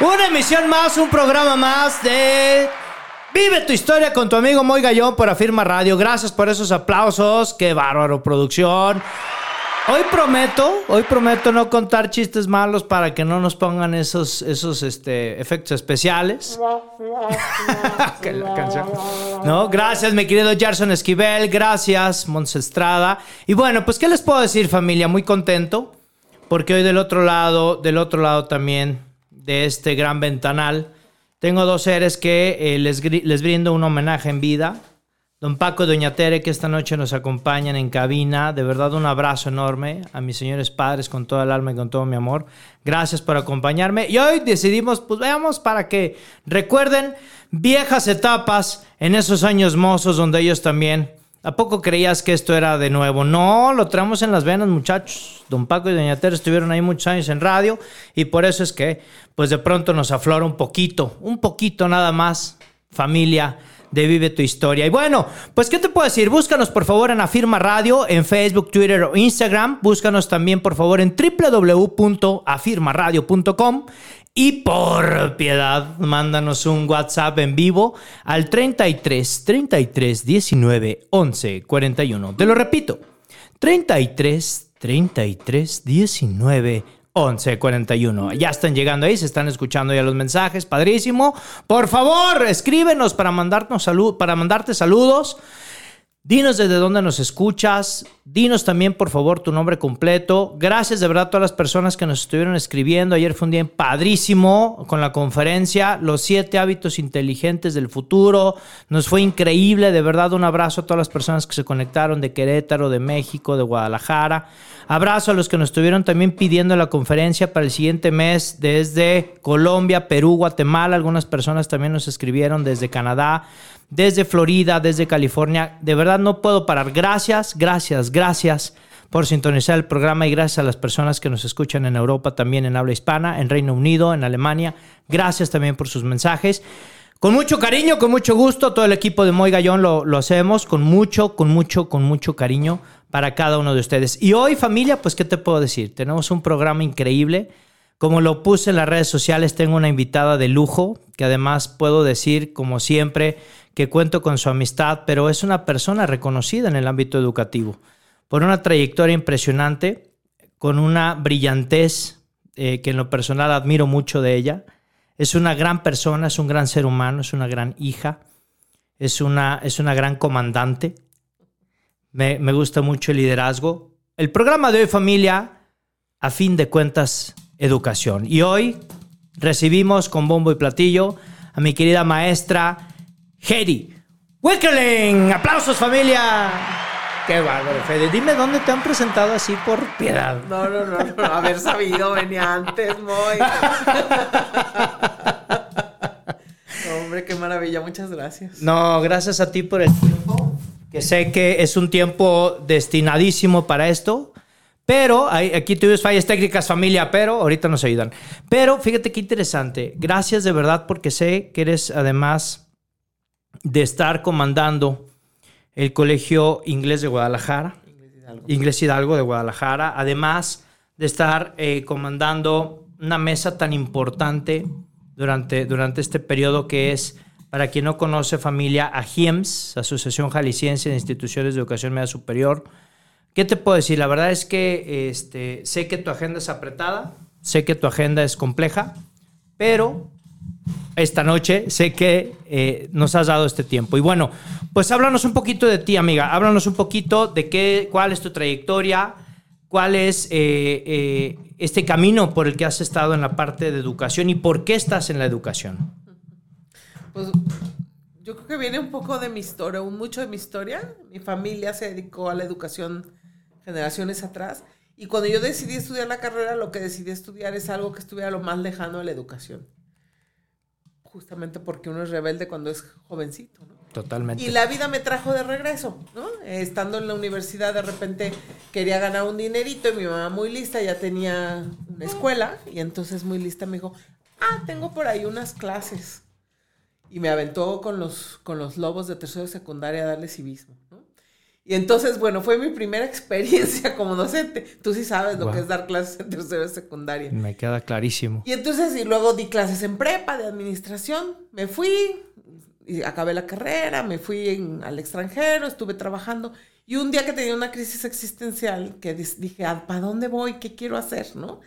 Una emisión más, un programa más de Vive tu historia con tu amigo Moy Gallón por Afirma Radio. Gracias por esos aplausos. Qué bárbaro producción. Hoy prometo, hoy prometo no contar chistes malos para que no nos pongan esos, esos este, efectos especiales. No, gracias, mi querido Gerson Esquivel. Gracias, Mons Estrada. Y bueno, pues, ¿qué les puedo decir, familia? Muy contento. Porque hoy del otro lado, del otro lado también de este gran ventanal, tengo dos seres que eh, les, les brindo un homenaje en vida. Don Paco y Doña Tere, que esta noche nos acompañan en cabina. De verdad, un abrazo enorme a mis señores padres con toda el alma y con todo mi amor. Gracias por acompañarme. Y hoy decidimos, pues veamos, para que recuerden viejas etapas en esos años mozos donde ellos también. ¿A poco creías que esto era de nuevo? No, lo traemos en las venas, muchachos. Don Paco y Doña Tere estuvieron ahí muchos años en radio y por eso es que, pues de pronto nos aflora un poquito, un poquito nada más, familia de Vive tu Historia. Y bueno, pues ¿qué te puedo decir? Búscanos por favor en Afirma Radio, en Facebook, Twitter o Instagram. Búscanos también por favor en www.afirmaradio.com. Y por piedad, mándanos un WhatsApp en vivo al 33 33 19 11 41. Te lo repito, 33 33 19 11 41. Ya están llegando ahí, se están escuchando ya los mensajes, padrísimo. Por favor, escríbenos para mandarnos salud, para mandarte saludos. Dinos desde dónde nos escuchas. Dinos también, por favor, tu nombre completo. Gracias de verdad a todas las personas que nos estuvieron escribiendo. Ayer fue un día padrísimo con la conferencia Los siete hábitos inteligentes del futuro. Nos fue increíble. De verdad, un abrazo a todas las personas que se conectaron de Querétaro, de México, de Guadalajara. Abrazo a los que nos estuvieron también pidiendo la conferencia para el siguiente mes desde Colombia, Perú, Guatemala. Algunas personas también nos escribieron desde Canadá desde Florida, desde California. De verdad no puedo parar. Gracias, gracias, gracias por sintonizar el programa y gracias a las personas que nos escuchan en Europa, también en habla hispana, en Reino Unido, en Alemania. Gracias también por sus mensajes. Con mucho cariño, con mucho gusto, todo el equipo de Moy Gallón lo, lo hacemos con mucho, con mucho, con mucho cariño para cada uno de ustedes. Y hoy, familia, pues, ¿qué te puedo decir? Tenemos un programa increíble. Como lo puse en las redes sociales, tengo una invitada de lujo, que además puedo decir, como siempre, que cuento con su amistad, pero es una persona reconocida en el ámbito educativo, por una trayectoria impresionante, con una brillantez eh, que en lo personal admiro mucho de ella. Es una gran persona, es un gran ser humano, es una gran hija, es una, es una gran comandante. Me, me gusta mucho el liderazgo. El programa de hoy, familia, a fin de cuentas, educación. Y hoy recibimos con bombo y platillo a mi querida maestra Hedy Wickerling. ¡Aplausos, familia! Qué bárbaro, Fede. Dime dónde te han presentado así por piedad. No, no, no, no, haber sabido, venía antes, muy. Hombre, qué maravilla, muchas gracias. No, gracias a ti por el tiempo, que sé que es un tiempo destinadísimo para esto, pero aquí tuvimos fallas técnicas, familia, pero ahorita nos ayudan. Pero fíjate qué interesante. Gracias de verdad porque sé que eres además de estar comandando el Colegio Inglés de Guadalajara. Inglés Hidalgo de Guadalajara, además de estar eh, comandando una mesa tan importante durante, durante este periodo que es, para quien no conoce familia, AJIEMS, Asociación Jalisciense de Instituciones de Educación Media Superior. ¿Qué te puedo decir? La verdad es que este, sé que tu agenda es apretada, sé que tu agenda es compleja, pero esta noche. Sé que eh, nos has dado este tiempo. Y bueno, pues háblanos un poquito de ti, amiga. Háblanos un poquito de qué, cuál es tu trayectoria, cuál es eh, eh, este camino por el que has estado en la parte de educación y por qué estás en la educación. Pues yo creo que viene un poco de mi historia, un mucho de mi historia. Mi familia se dedicó a la educación generaciones atrás. Y cuando yo decidí estudiar la carrera, lo que decidí estudiar es algo que estuviera lo más lejano de la educación. justamente porque uno es rebelde cuando es jovencito, ¿no? Totalmente. Y la vida me trajo de regreso, ¿no? Estando en la universidad, de repente quería ganar un dinerito y mi mamá muy lista, ya tenía una escuela y entonces muy lista me dijo, ah, tengo por ahí unas clases. Y me aventó con los, con los lobos de tercero de secundaria a darle civismo, ¿no? Y entonces, bueno, fue mi primera experiencia como docente. Tú sí sabes lo Wow. que es dar clases en tercero de secundaria. Me queda clarísimo. Y entonces, y luego di clases en prepa de administración. Me fui, y acabé la carrera, me fui en- al extranjero, estuve trabajando. Y un día que tenía una crisis existencial, que dije, ¿para dónde voy? ¿Qué quiero hacer? ¿No?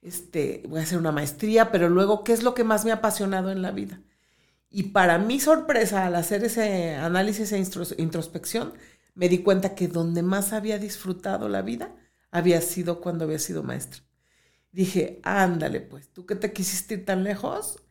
Este, voy a hacer una maestría, pero luego, ¿qué es lo que más me ha apasionado en la vida? Y para mi sorpresa, al hacer ese análisis e introspección, me di cuenta que donde más había disfrutado la vida había sido cuando había sido maestra. Dije, ándale, pues, tú que te quisiste ir tan lejos,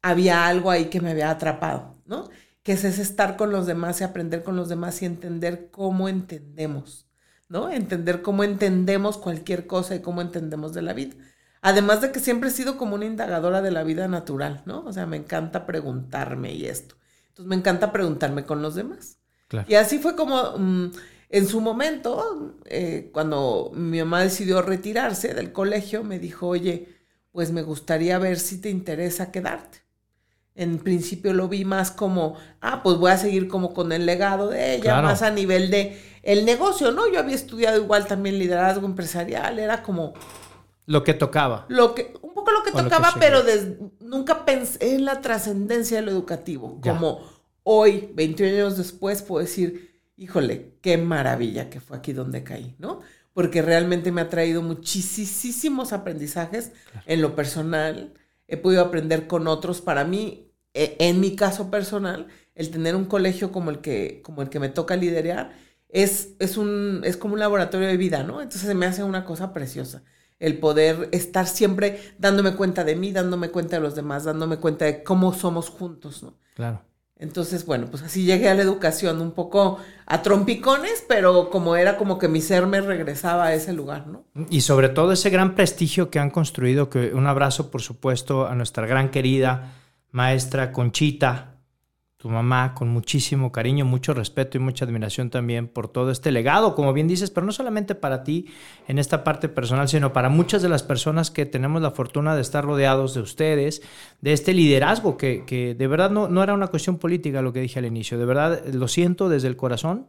había algo ahí que me había atrapado, ¿no? Que es ese estar con los demás y aprender con los demás y entender cómo entendemos, ¿no? Entender cómo entendemos cualquier cosa y cómo entendemos de la vida. Además de que siempre he sido como una indagadora de la vida natural, ¿no? O sea, me encanta preguntarme y esto. Entonces me encanta preguntarme con los demás. Claro. Y así fue como mm, en su momento, eh, cuando mi mamá decidió retirarse del colegio, me dijo, oye, pues me gustaría ver si te interesa quedarte. En principio lo vi más como, ah, pues voy a seguir como con el legado de ella, Claro. más a nivel de el negocio, ¿no? Yo había estudiado igual también liderazgo empresarial, era como Lo que tocaba. lo que, un poco lo que O lo que tocaba, pero des- nunca pensé en la trascendencia de lo educativo. Ya. Como hoy, 21 años después, puedo decir, híjole, qué maravilla que fue aquí donde caí, ¿no? Porque realmente me ha traído muchísimos aprendizajes en lo personal. He podido aprender con otros. Para mí, e- en mi caso personal, el tener un colegio como el que, como el que me toca liderar es, es, un, es como un laboratorio de vida, ¿no? Entonces se me hace una cosa preciosa. El poder estar siempre dándome cuenta de mí, dándome cuenta de los demás, dándome cuenta de cómo somos juntos, ¿no? Claro. Entonces, bueno, pues así llegué a la educación, un poco a trompicones, pero como era como que mi ser me regresaba a ese lugar, ¿no? Y sobre todo ese gran prestigio que han construido, que un abrazo, por supuesto, a nuestra gran querida maestra Conchita, tu mamá, con muchísimo cariño, mucho respeto y mucha admiración también por todo este legado, como bien dices, pero no solamente para ti en esta parte personal, sino para muchas de las personas que tenemos la fortuna de estar rodeados de ustedes, de este liderazgo, que, que de verdad no, no era una cuestión política lo que dije al inicio, de verdad lo siento desde el corazón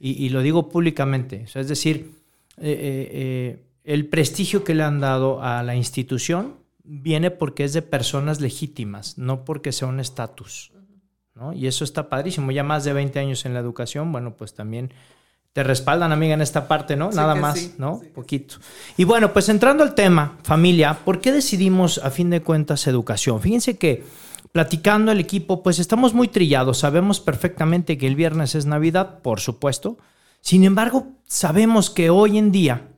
y, lo digo públicamente, es decir, eh, eh, eh, el prestigio que le han dado a la institución viene porque es de personas legítimas, no porque sea un estatus. ¿No? Y eso está padrísimo. Ya más de 20 años en la educación, bueno, pues también te respaldan, amiga, en esta parte, ¿no? Sí Nada más, sí, ¿no? sí Poquito. Y bueno, pues entrando al tema, familia, ¿por qué decidimos a fin de cuentas educación? Fíjense que platicando el equipo, pues estamos muy trillados, sabemos perfectamente que el viernes es Navidad, por supuesto. Sin embargo, sabemos que hoy en día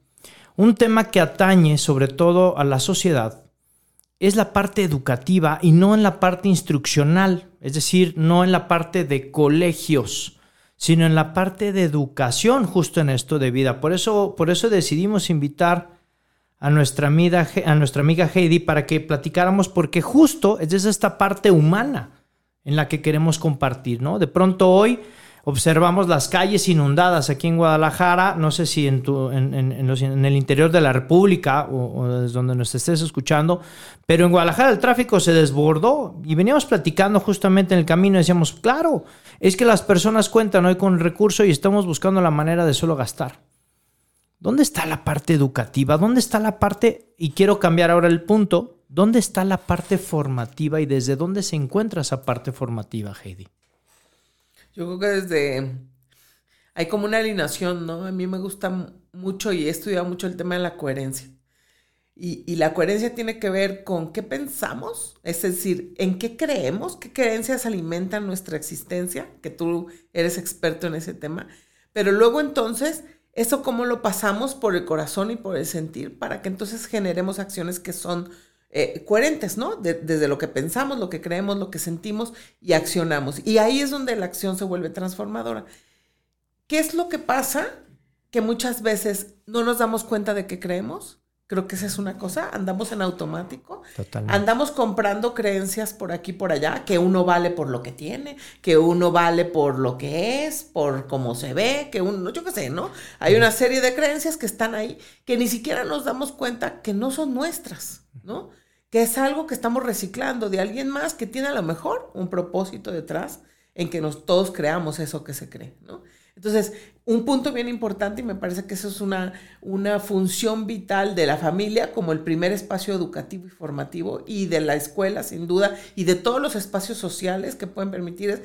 un tema que atañe sobre todo a la sociedad es la parte educativa y no en la parte instruccional, es decir, no en la parte de colegios, sino en la parte de educación justo en esto de vida. Por eso, por eso decidimos invitar a nuestra, amiga, a nuestra amiga Heidi para que platicáramos, porque justo es esta parte humana en la que queremos compartir, ¿no? De pronto hoy observamos las calles inundadas aquí en Guadalajara, no sé si en, el interior de la República o, desde donde nos estés escuchando, pero en Guadalajara el tráfico se desbordó y veníamos platicando justamente en el camino decíamos, claro, es que las personas cuentan hoy con el recurso y estamos buscando la manera de solo gastar. ¿Dónde está la parte educativa? ¿Dónde está la parte, y quiero cambiar ahora el punto, ¿dónde está la parte formativa y desde dónde se encuentra esa parte formativa, Heidi? Yo creo que desde... Hay como una alineación, ¿no? A mí me gusta mucho y he estudiado mucho el tema de la coherencia. Y, y, la coherencia tiene que ver con qué pensamos, es decir, en qué creemos, qué creencias alimentan nuestra existencia, que tú eres experto en ese tema. Pero luego entonces, eso cómo lo pasamos por el corazón y por el sentir para que entonces generemos acciones que son eh, coherentes, ¿no? De, desde lo que pensamos, lo que creemos, lo que sentimos y accionamos. Y ahí es donde la acción se vuelve transformadora. ¿Qué es lo que pasa? Que muchas veces no nos damos cuenta de que creemos Creo que esa es una cosa, andamos en automático. Totalmente. Andamos comprando creencias por aquí por allá, que uno vale por lo que tiene, que uno vale por lo que es, por cómo se ve, que uno, yo qué sé, ¿no? Hay una serie de creencias que están ahí que ni siquiera nos damos cuenta que no son nuestras, ¿no? Que es algo que estamos reciclando de alguien más que tiene a lo mejor un propósito detrás en que nos todos creamos eso que se cree, ¿no? Entonces, un punto bien importante y me parece que eso es una, una función vital de la familia como el primer espacio educativo y formativo y de la escuela, sin duda, y de todos los espacios sociales que pueden permitir es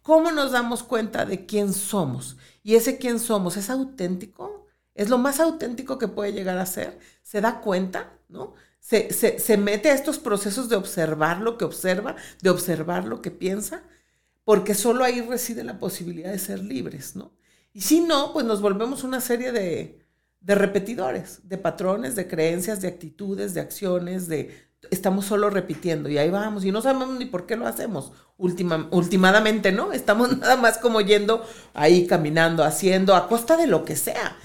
cómo nos damos cuenta de quién somos. Y ese quién somos es auténtico, es lo más auténtico que puede llegar a ser, se da cuenta, ¿no? Se, se, se mete a estos procesos de observar lo que observa, de observar lo que piensa porque solo ahí reside la posibilidad de ser libres, ¿no? Y si no, pues nos volvemos una serie de, de repetidores, de patrones, de creencias, de actitudes, de acciones, de estamos solo repitiendo y ahí vamos y no sabemos ni por qué lo hacemos última, últimamente, ¿no? Estamos nada más como yendo ahí caminando, haciendo a costa de lo que sea,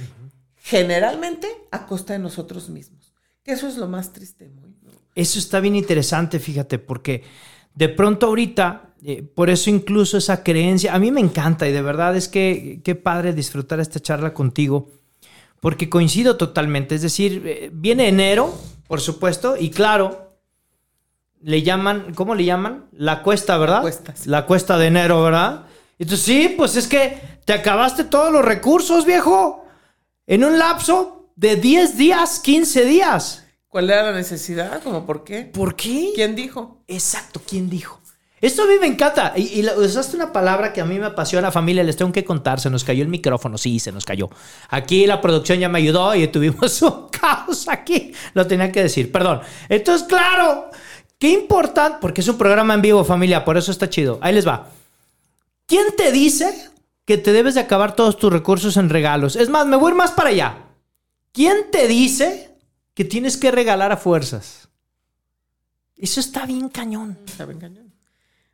generalmente a costa de nosotros mismos. Que eso es lo más triste, muy. ¿no? Eso está bien interesante, fíjate, porque de pronto ahorita, eh, por eso incluso esa creencia, a mí me encanta y de verdad es que qué padre disfrutar esta charla contigo, porque coincido totalmente, es decir, eh, viene enero, por supuesto, y claro, le llaman, ¿cómo le llaman? La cuesta, ¿verdad? Cuesta, sí. La cuesta de enero, ¿verdad? Entonces, sí, pues es que te acabaste todos los recursos, viejo, en un lapso de 10 días, 15 días. ¿Cuál era la necesidad? ¿Cómo por qué? ¿Por qué? ¿Quién dijo? Exacto, ¿quién dijo? Esto a mí me encanta. Y, usaste una palabra que a mí me apasiona, familia. Les tengo que contar. Se nos cayó el micrófono. Sí, se nos cayó. Aquí la producción ya me ayudó y tuvimos un caos aquí. Lo tenía que decir. Perdón. Entonces, claro, qué importante. Porque es un programa en vivo, familia. Por eso está chido. Ahí les va. ¿Quién te dice que te debes de acabar todos tus recursos en regalos? Es más, me voy a ir más para allá. ¿Quién te dice que tienes que regalar a fuerzas? Eso está bien cañón. ¿Saben cañón?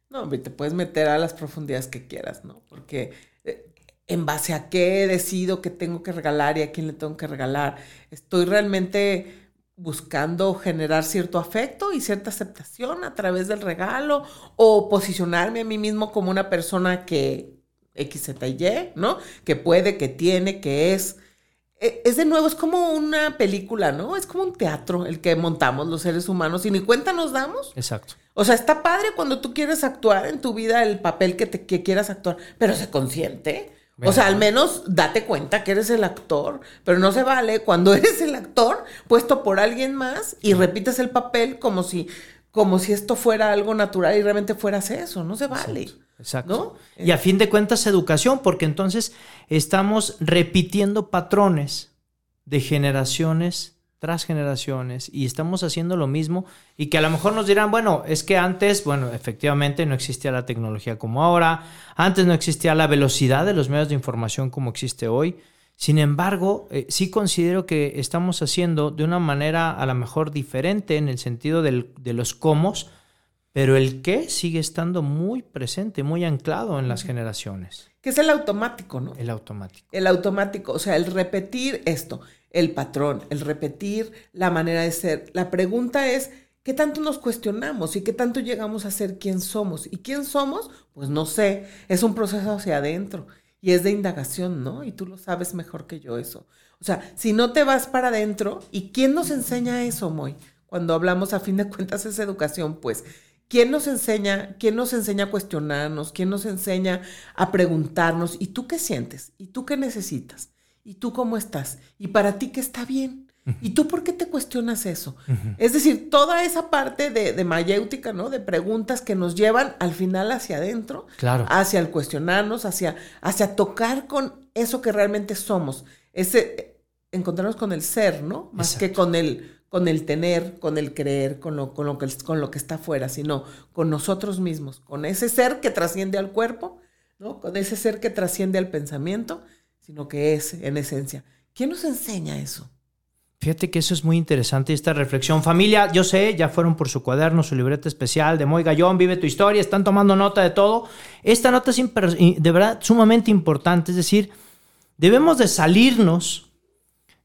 No, te puedes meter a las profundidades que quieras, ¿no? Porque eh, en base a qué decido qué tengo que regalar y a quién le tengo que regalar. Estoy realmente buscando generar cierto afecto y cierta aceptación a través del regalo o posicionarme a mí mismo como una persona que X, Z y Y, ¿no? Que puede, que tiene, que es. Eh, Es de nuevo, es como una película, ¿no? Es como un teatro el que montamos los seres humanos y ni cuenta nos damos. Exacto. O sea, está padre cuando tú quieres actuar en tu vida el papel que, te, que quieras actuar, pero sé consciente. O sea, al menos date cuenta que eres el actor, pero no se vale cuando eres el actor puesto por alguien más y repites el papel como si, como si esto fuera algo natural y realmente fueras eso. No se vale. Exacto. ¿No? Y a fin de cuentas, educación, porque entonces estamos repitiendo patrones de generaciones tras generaciones y estamos haciendo lo mismo y que a lo mejor nos dirán, bueno, es que antes, bueno, efectivamente no existía la tecnología como ahora, antes no existía la velocidad de los medios de información como existe hoy. Sin embargo, eh, sí considero que estamos haciendo de una manera a lo mejor diferente en el sentido del- de los cómo, pero el qué sigue estando muy presente, muy anclado en las generaciones. Que es el automático, ¿no? El automático. El automático, o sea, el repetir esto, el patrón, el repetir la manera de ser. La pregunta es, ¿qué tanto nos cuestionamos y qué tanto llegamos a ser quién somos? ¿Y quién somos? Pues no sé, es un proceso hacia adentro y es de indagación, ¿no? Y tú lo sabes mejor que yo eso. O sea, si no te vas para adentro, ¿y quién nos enseña eso, Moy? Cuando hablamos a fin de cuentas es educación, pues, ¿quién nos enseña, quién nos enseña a cuestionarnos? ¿Quién nos enseña a preguntarnos? ¿Y tú qué sientes? ¿Y tú qué necesitas? ¿Y tú cómo estás? ¿Y para ti qué está bien? ¿Y tú por qué te cuestionas eso? Es decir, toda esa parte de, de mayéutica, ¿no? De preguntas que nos llevan al final hacia adentro, Claro. hacia el cuestionarnos, hacia, hacia tocar con eso que realmente somos. Ese, encontrarnos con el ser, ¿no? Más que con el, con el tener, con el creer, con lo, con, lo que, con lo que está afuera, sino con nosotros mismos, con ese ser que trasciende al cuerpo, ¿no? Con ese ser que trasciende al pensamiento, sino que es en esencia. ¿Quién nos enseña eso? Fíjate que eso es muy interesante, esta reflexión. Familia, yo sé, ya fueron por su cuaderno, su libreta especial de Moy Gallón, Vive tu historia, están tomando nota de todo. Esta nota es de verdad sumamente importante, es decir, debemos de salirnos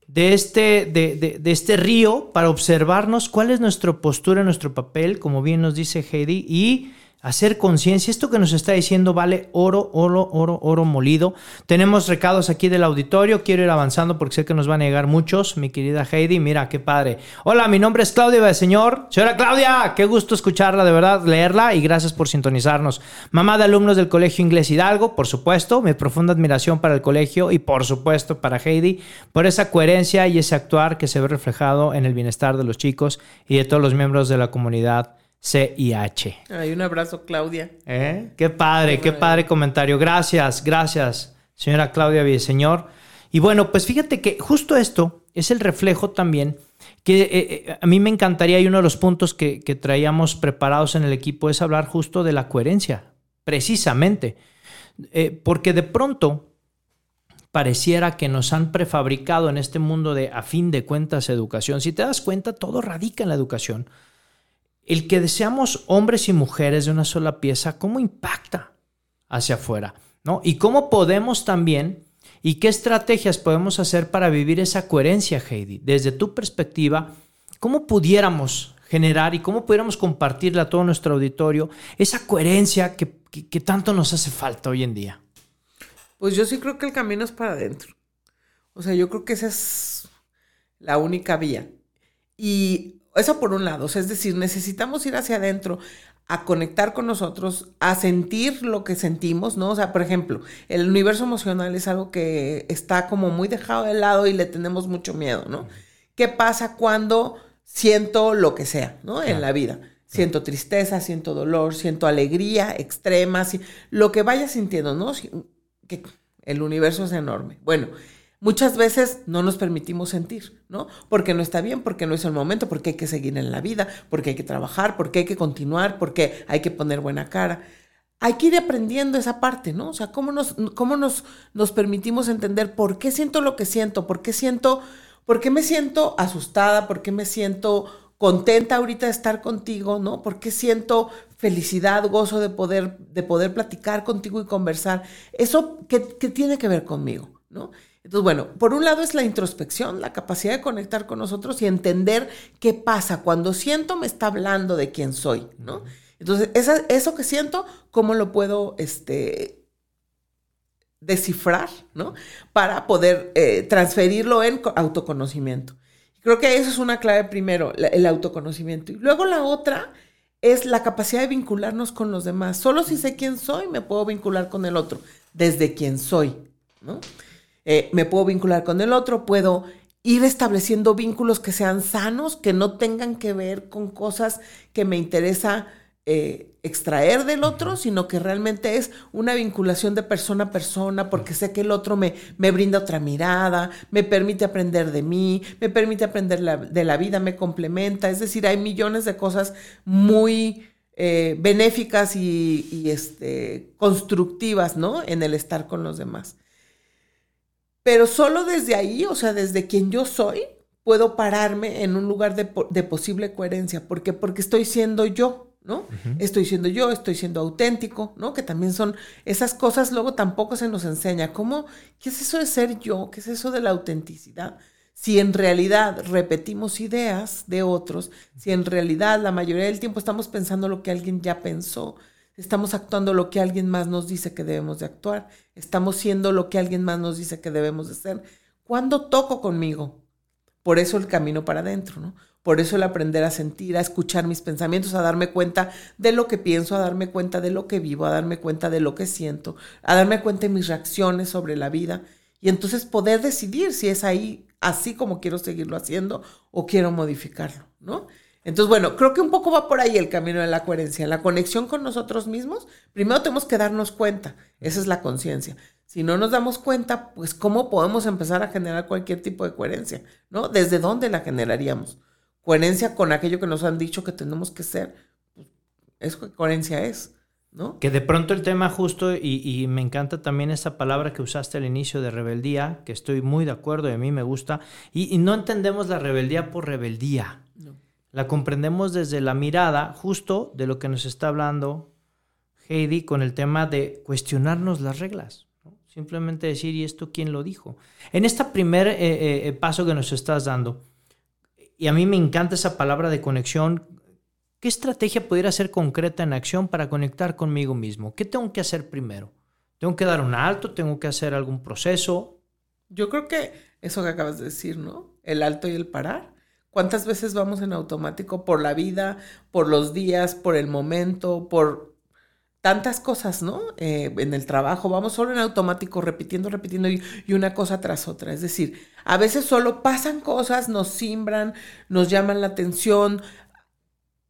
de este, de, de- este río para observarnos cuál es nuestra postura, nuestro papel, como bien nos dice Heidi, y hacer conciencia. Esto que nos está diciendo vale oro, oro, oro, oro molido. Tenemos recados aquí del auditorio. Quiero ir avanzando porque sé que nos van a llegar muchos. Mi querida Heidi, mira qué padre. Hola, mi nombre es Claudia Señor. Señora Claudia, qué gusto escucharla, de verdad, leerla y gracias por sintonizarnos. Mamá de alumnos del Colegio Inglés Hidalgo, por supuesto, mi profunda admiración para el colegio y por supuesto para Heidi por esa coherencia y ese actuar que se ve reflejado en el bienestar de los chicos y de todos los miembros de la comunidad CIH. Ay, un abrazo, Claudia. ¿Eh? Qué padre, qué padre comentario. Gracias, gracias, señora Claudia Villaseñor. Y bueno, pues fíjate que justo esto es el reflejo también que eh, eh, a mí me encantaría y uno de los puntos que, que traíamos preparados en el equipo es hablar justo de la coherencia, precisamente. Eh, porque de pronto pareciera que nos han prefabricado en este mundo de a fin de cuentas educación. Si te das cuenta, todo radica en la educación. El que deseamos hombres y mujeres de una sola pieza, ¿cómo impacta hacia afuera? ¿no? Y cómo podemos también, y qué estrategias podemos hacer para vivir esa coherencia, Heidi, desde tu perspectiva, ¿cómo pudiéramos generar y cómo pudiéramos compartirle a todo nuestro auditorio esa coherencia que, que, que tanto nos hace falta hoy en día? Pues yo sí creo que el camino es para adentro. O sea, yo creo que esa es la única vía. Y eso por un lado, o sea, es decir, necesitamos ir hacia adentro a conectar con nosotros, a sentir lo que sentimos, ¿no? O sea, por ejemplo, el universo emocional es algo que está como muy dejado de lado y le tenemos mucho miedo, ¿no? ¿Qué pasa cuando siento lo que sea, ¿no? En la vida. Siento tristeza, siento dolor, siento alegría extrema, si- lo que vaya sintiendo, ¿no? Si- que el universo es enorme. Bueno, muchas veces no nos permitimos sentir, ¿no? Porque no está bien, porque no es el momento, porque hay que seguir en la vida, porque hay que trabajar, porque hay que continuar, porque hay que poner buena cara. Hay que ir aprendiendo esa parte, ¿no? O sea, cómo nos, cómo nos, nos permitimos entender por qué siento lo que siento, por qué siento, por qué me siento asustada, por qué me siento contenta ahorita de estar contigo, ¿no? ¿Por qué siento felicidad, gozo de poder, de poder platicar contigo y conversar? Eso, ¿qué, qué tiene que ver conmigo, ¿no? Entonces, bueno, por un lado es la introspección, la capacidad de conectar con nosotros y entender qué pasa cuando siento me está hablando de quién soy, ¿no? Entonces, esa- eso que siento, ¿cómo lo puedo, este, descifrar, ¿no? Para poder eh, transferirlo en co- autoconocimiento. Creo que eso es una clave primero, la- el autoconocimiento. Y luego la otra es la capacidad de vincularnos con los demás. Solo si sé quién soy, me puedo vincular con el otro, desde quién soy, ¿no? Eh, me puedo vincular con el otro, puedo ir estableciendo vínculos que sean sanos, que no tengan que ver con cosas que me interesa eh, extraer del otro, sino que realmente es una vinculación de persona a persona, porque sé que el otro me, me brinda otra mirada, me permite aprender de mí, me permite aprender la- de la vida, me complementa. Es decir, hay millones de cosas muy eh, benéficas y, y, este, constructivas, ¿no? En el estar con los demás. Pero solo desde ahí, o sea, desde quien yo soy, puedo pararme en un lugar de, po- de posible coherencia. ¿Por qué? Porque estoy siendo yo, ¿no? Estoy siendo yo, estoy siendo auténtico, ¿no? Que también son esas cosas, luego tampoco se nos enseña. ¿Cómo? ¿Qué es eso de ser yo? ¿Qué es eso de la autenticidad? Si en realidad repetimos ideas de otros, si en realidad la mayoría del tiempo estamos pensando lo que alguien ya pensó, Estamos actuando lo que alguien más nos dice que debemos de actuar. Estamos siendo lo que alguien más nos dice que debemos de ser. ¿Cuándo toco conmigo? Por eso el camino para adentro, ¿no? Por eso el aprender a sentir, a escuchar mis pensamientos, a darme cuenta de lo que pienso, a darme cuenta de lo que vivo, a darme cuenta de lo que siento, a darme cuenta de mis reacciones sobre la vida y entonces poder decidir si es ahí así como quiero seguirlo haciendo o quiero modificarlo, ¿no? Entonces, bueno, creo que un poco va por ahí el camino de la coherencia, la conexión con nosotros mismos. Primero tenemos que darnos cuenta, esa es la conciencia. Si no nos damos cuenta, pues cómo podemos empezar a generar cualquier tipo de coherencia, ¿no? ¿Desde dónde la generaríamos? Coherencia con aquello que nos han dicho que tenemos que ser. Pues, que coherencia es, ¿no? Que de pronto el tema justo, y, me encanta también esa palabra que usaste al inicio de rebeldía, que estoy muy de acuerdo y a mí me gusta, y no entendemos la rebeldía por rebeldía. La comprendemos desde la mirada justo de lo que nos está hablando Heidi con el tema de cuestionarnos las reglas. Simplemente decir, ¿y esto quién lo dijo? En este primer eh, eh, paso que nos estás dando, y a mí me encanta esa palabra de conexión, ¿qué estrategia pudiera ser concreta en acción para conectar conmigo mismo? ¿Qué tengo que hacer primero? ¿Tengo que dar un alto? ¿Tengo que hacer algún proceso? Yo creo que eso que acabas de decir, ¿no? El alto y el parar. ¿Cuántas veces vamos en automático por la vida, por los días, por el momento, por tantas cosas, ¿no? Eh, en el trabajo, vamos solo en automático, repitiendo, repitiendo y, y, una cosa tras otra. Es decir, a veces solo pasan cosas, nos simbran, nos llaman la atención,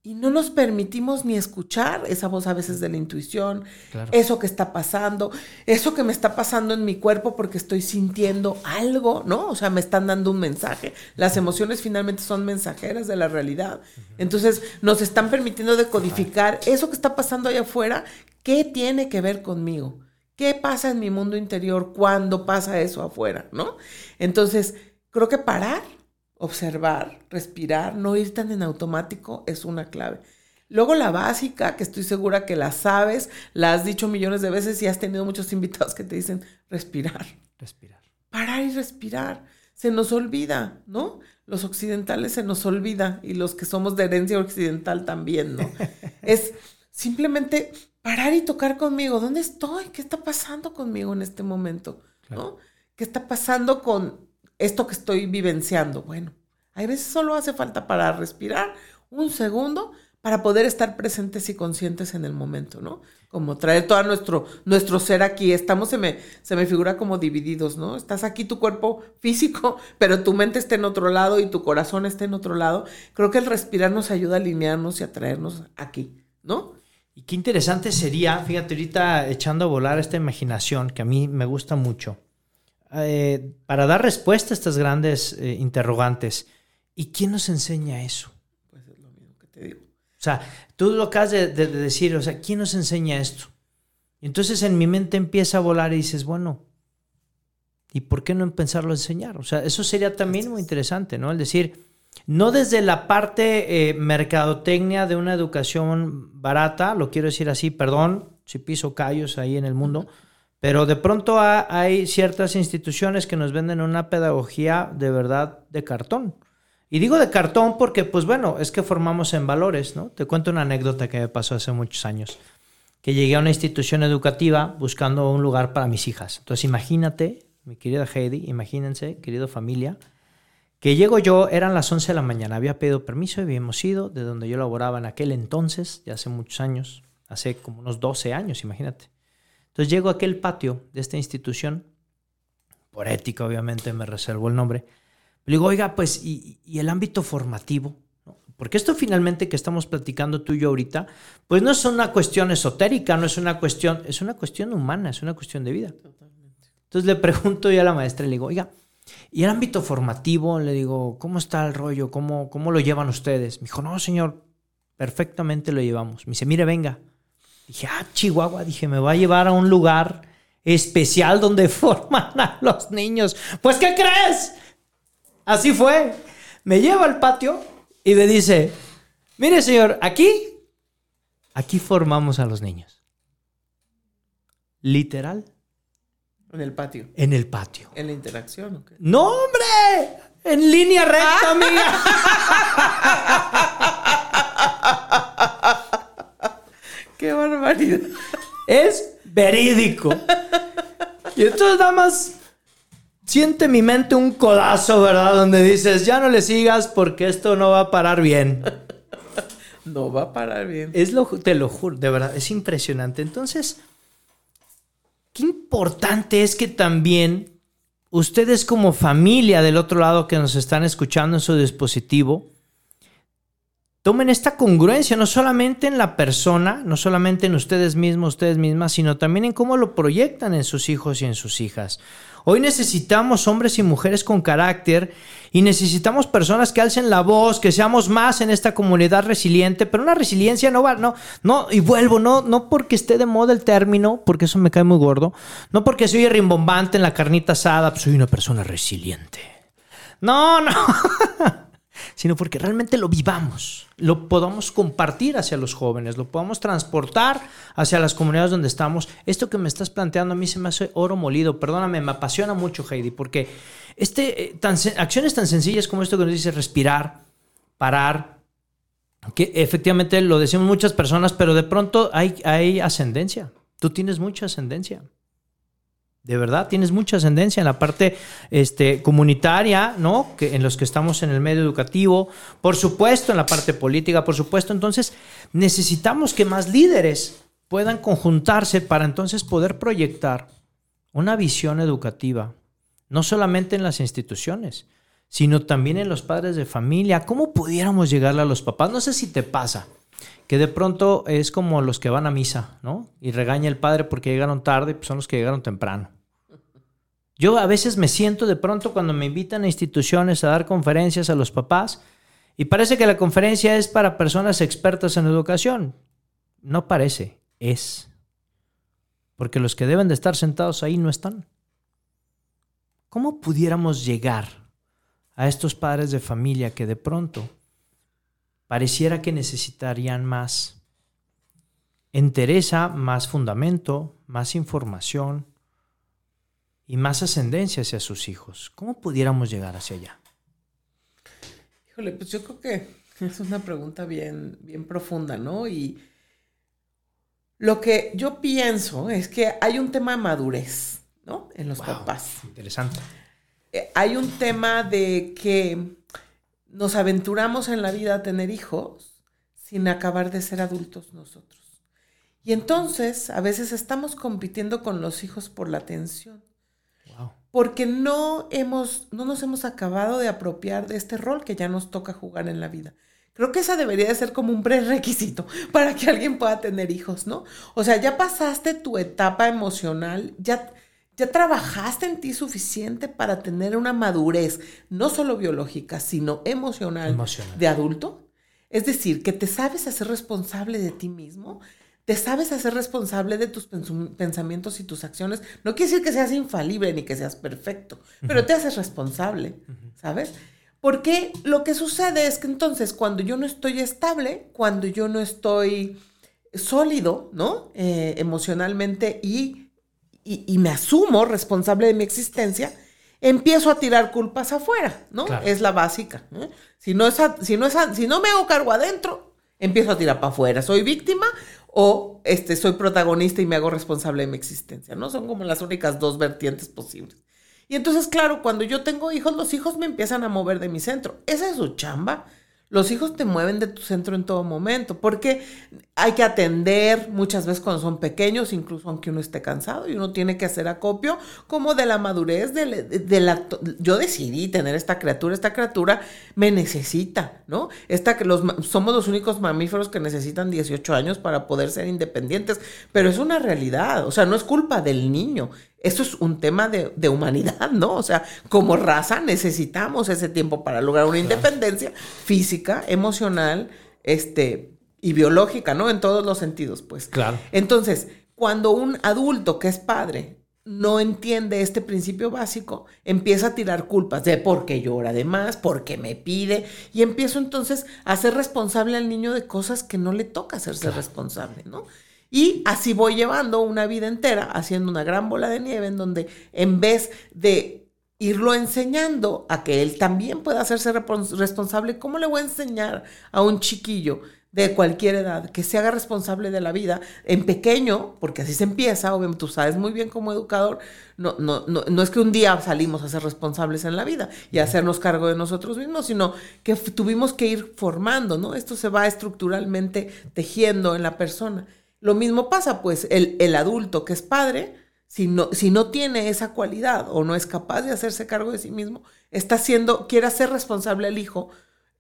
y no nos permitimos ni escuchar esa voz a veces de la intuición, claro. eso que está pasando, eso que me está pasando en mi cuerpo porque estoy sintiendo algo, ¿no? O sea, me están dando un mensaje. Las emociones finalmente son mensajeras de la realidad. Entonces, nos están permitiendo decodificar eso que está pasando allá afuera, ¿qué tiene que ver conmigo? ¿Qué pasa en mi mundo interior cuando pasa eso afuera, ¿no? Entonces, creo que parar observar, respirar, no ir tan en automático es una clave. Luego la básica, que estoy segura que la sabes, la has dicho millones de veces y has tenido muchos invitados que te dicen respirar. Respirar. Parar y respirar. Se nos olvida, ¿no? Los occidentales se nos olvida y los que somos de herencia occidental también, ¿no? es simplemente parar y tocar conmigo. ¿Dónde estoy? ¿Qué está pasando conmigo en este momento? ¿No? ¿Qué está pasando con esto que estoy vivenciando. Bueno, hay veces solo hace falta para respirar un segundo para poder estar presentes y conscientes en el momento, ¿no? Como traer todo nuestro, nuestro ser aquí. Estamos, se me, se me figura como divididos, ¿no? Estás aquí tu cuerpo físico, pero tu mente está en otro lado y tu corazón está en otro lado. Creo que el respirar nos ayuda a alinearnos y a traernos aquí, ¿no? Y qué interesante sería, fíjate, ahorita echando a volar esta imaginación que a mí me gusta mucho eh, para dar respuesta a estas grandes eh, interrogantes. ¿Y quién nos enseña eso? Pues es lo mismo que te digo. O sea, tú lo acabas de, de, decir, o sea, ¿quién nos enseña esto? Y entonces en mi mente empieza a volar y dices, bueno, ¿y por qué no empezarlo a enseñar? O sea, eso sería también muy interesante, ¿no? El decir, no desde la parte eh, mercadotecnia de una educación barata, lo quiero decir así, perdón si piso callos ahí en el mundo, pero de pronto hay ciertas instituciones que nos venden una pedagogía de verdad de cartón. Y digo de cartón porque, pues bueno, es que formamos en valores, ¿no? Te cuento una anécdota que me pasó hace muchos años. Que llegué a una institución educativa buscando un lugar para mis hijas. Entonces imagínate, mi querida Heidi, imagínense, querido familia, que llego yo, eran las 11 de la mañana, había pedido permiso y habíamos ido de donde yo laboraba en aquel entonces, de hace muchos años, hace como unos 12 años, imagínate. Entonces llego a aquel patio de esta institución, por ética obviamente me reservo el nombre, le digo, oiga, pues, ¿y, el ámbito formativo? Porque esto finalmente que estamos platicando tú y yo ahorita, pues no es una cuestión esotérica, no es una cuestión, es una cuestión humana, es una cuestión de vida. Entonces le pregunto yo a la maestra, le digo, oiga, ¿y el ámbito formativo? Le digo, ¿cómo está el rollo? ¿Cómo, cómo lo llevan ustedes? Me dijo, no, señor, perfectamente lo llevamos. Me dice, mire, venga, Dije, ah, Chihuahua, dije, me va a llevar a un lugar especial donde forman a los niños. Pues, ¿qué crees? Así fue. Me lleva al patio y me dice, mire señor, aquí, aquí formamos a los niños. Literal. En el patio. En el patio. En la interacción. ¿o No, hombre. En línea recta, amiga. Qué barbaridad. Es verídico. Y entonces nada más siente mi mente un codazo, ¿verdad? Donde dices, ya no le sigas porque esto no va a parar bien. No va a parar bien. Es lo, te lo juro, de verdad, es impresionante. Entonces, qué importante es que también ustedes como familia del otro lado que nos están escuchando en su dispositivo, tomen esta congruencia, no solamente en la persona, no solamente en ustedes mismos, ustedes mismas, sino también en cómo lo proyectan en sus hijos y en sus hijas. Hoy necesitamos hombres y mujeres con carácter y necesitamos personas que alcen la voz, que seamos más en esta comunidad resiliente, pero una resiliencia no va, no, no, y vuelvo, no, no porque esté de moda el término, porque eso me cae muy gordo, no porque soy rimbombante en la carnita asada, pues soy una persona resiliente. No, no. sino porque realmente lo vivamos, lo podamos compartir hacia los jóvenes, lo podamos transportar hacia las comunidades donde estamos. Esto que me estás planteando a mí se me hace oro molido, perdóname, me apasiona mucho, Heidi, porque este, eh, acciones tan sencillas como esto que nos dice respirar, parar, que efectivamente lo decimos muchas personas, pero de pronto hay, hay ascendencia. Tú tienes mucha ascendencia. De verdad, tienes mucha ascendencia en la parte este, comunitaria, ¿no? Que, en los que estamos en el medio educativo, por supuesto en la parte política, por supuesto. Entonces, necesitamos que más líderes puedan conjuntarse para entonces poder proyectar una visión educativa, no solamente en las instituciones, sino también en los padres de familia. ¿Cómo pudiéramos llegarle a los papás? No sé si te pasa que de pronto es como los que van a misa, ¿no? Y regaña el padre porque llegaron tarde, pues son los que llegaron temprano. Yo a veces me siento de pronto cuando me invitan a instituciones a dar conferencias a los papás y parece que la conferencia es para personas expertas en educación. No parece, es. Porque los que deben de estar sentados ahí no están. ¿Cómo pudiéramos llegar a estos padres de familia que de pronto pareciera que necesitarían más entereza, más fundamento, más información y más ascendencia hacia sus hijos. ¿Cómo pudiéramos llegar hacia allá? Híjole, pues yo creo que es una pregunta bien, bien profunda, ¿no? Y lo que yo pienso es que hay un tema de madurez, ¿no? En los papás. Interesante. Eh, hay un tema de que nos aventuramos en la vida a tener hijos sin acabar de ser adultos nosotros. Y entonces a veces estamos compitiendo con los hijos por la atención. Porque no, hemos, no nos hemos acabado de apropiar de este rol que ya nos toca jugar en la vida. Creo que esa debería de ser como un prerequisito para que alguien pueda tener hijos, ¿no? O sea, ya pasaste tu etapa emocional, ya, ya trabajaste en ti suficiente para tener una madurez, no solo biológica, sino emocional, emocional. de adulto. Es decir, que te sabes hacer responsable de ti mismo, te sabes hacer responsable de tus pensamientos y tus acciones. No quiere decir que seas infalible ni que seas perfecto, pero te haces responsable, ¿sabes? Porque lo que sucede es que entonces cuando yo no estoy estable, cuando yo no estoy sólido, ¿no? Eh, emocionalmente y, y, me asumo responsable de mi existencia, empiezo a tirar culpas afuera, ¿no? Es la básica. ¿eh? Si, no es si, no es si no me hago cargo adentro, empiezo a tirar para afuera. Soy víctima o este, soy protagonista y me hago responsable de mi existencia, ¿no? Son como las únicas dos vertientes posibles. Y entonces, claro, cuando yo tengo hijos, los hijos me empiezan a mover de mi centro. Esa es su chamba. Los hijos te mueven de tu centro en todo momento, porque hay que atender muchas veces cuando son pequeños, incluso aunque uno esté cansado, y uno tiene que hacer acopio como de la madurez, de, la... Yo decidí tener esta criatura, esta criatura me necesita, ¿no? Esta los, somos los únicos mamíferos que necesitan 18 años para poder ser independientes, pero es una realidad, o sea, no es culpa del niño, eso es un tema de, humanidad, ¿no? O sea, como raza necesitamos ese tiempo para lograr una independencia física, emocional, este, y biológica, ¿no? En todos los sentidos, pues. Claro. Entonces, cuando un adulto que es padre no entiende este principio básico, empieza a tirar culpas de por qué llora de más, por qué me pide, y empiezo entonces a ser responsable al niño de cosas que no le toca hacerse responsable, ¿no? Y así voy llevando una vida entera haciendo una gran bola de nieve en donde en vez de irlo enseñando a que él también pueda hacerse responsable, ¿cómo le voy a enseñar a un chiquillo de cualquier edad que se haga responsable de la vida en pequeño, porque así se empieza, obviamente tú sabes muy bien como educador, no, no, no, no es que un día salimos a ser responsables en la vida y a hacernos cargo de nosotros mismos, sino que tuvimos que ir formando, ¿no? Esto se va estructuralmente tejiendo en la persona. Lo mismo pasa, pues, el, adulto que es padre, si no, si no, tiene esa cualidad o no es capaz de hacerse cargo de sí mismo, está haciendo, quiere hacer responsable al hijo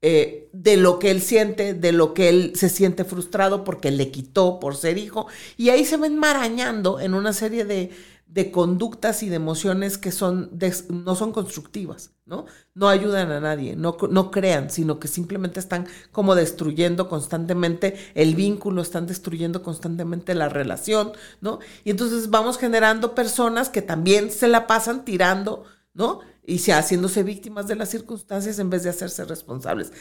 eh, de lo que él siente, de lo que él se siente frustrado porque le quitó por ser hijo, y ahí se va enmarañando en una serie de, de conductas y de emociones que son no son constructivas, ¿no? No ayudan a nadie, no, no crean, sino que simplemente están como destruyendo constantemente el vínculo, están destruyendo constantemente la relación, ¿no? Y entonces vamos generando personas que también se la pasan tirando, ¿no? y sea haciéndose víctimas de las circunstancias en vez de hacerse responsables.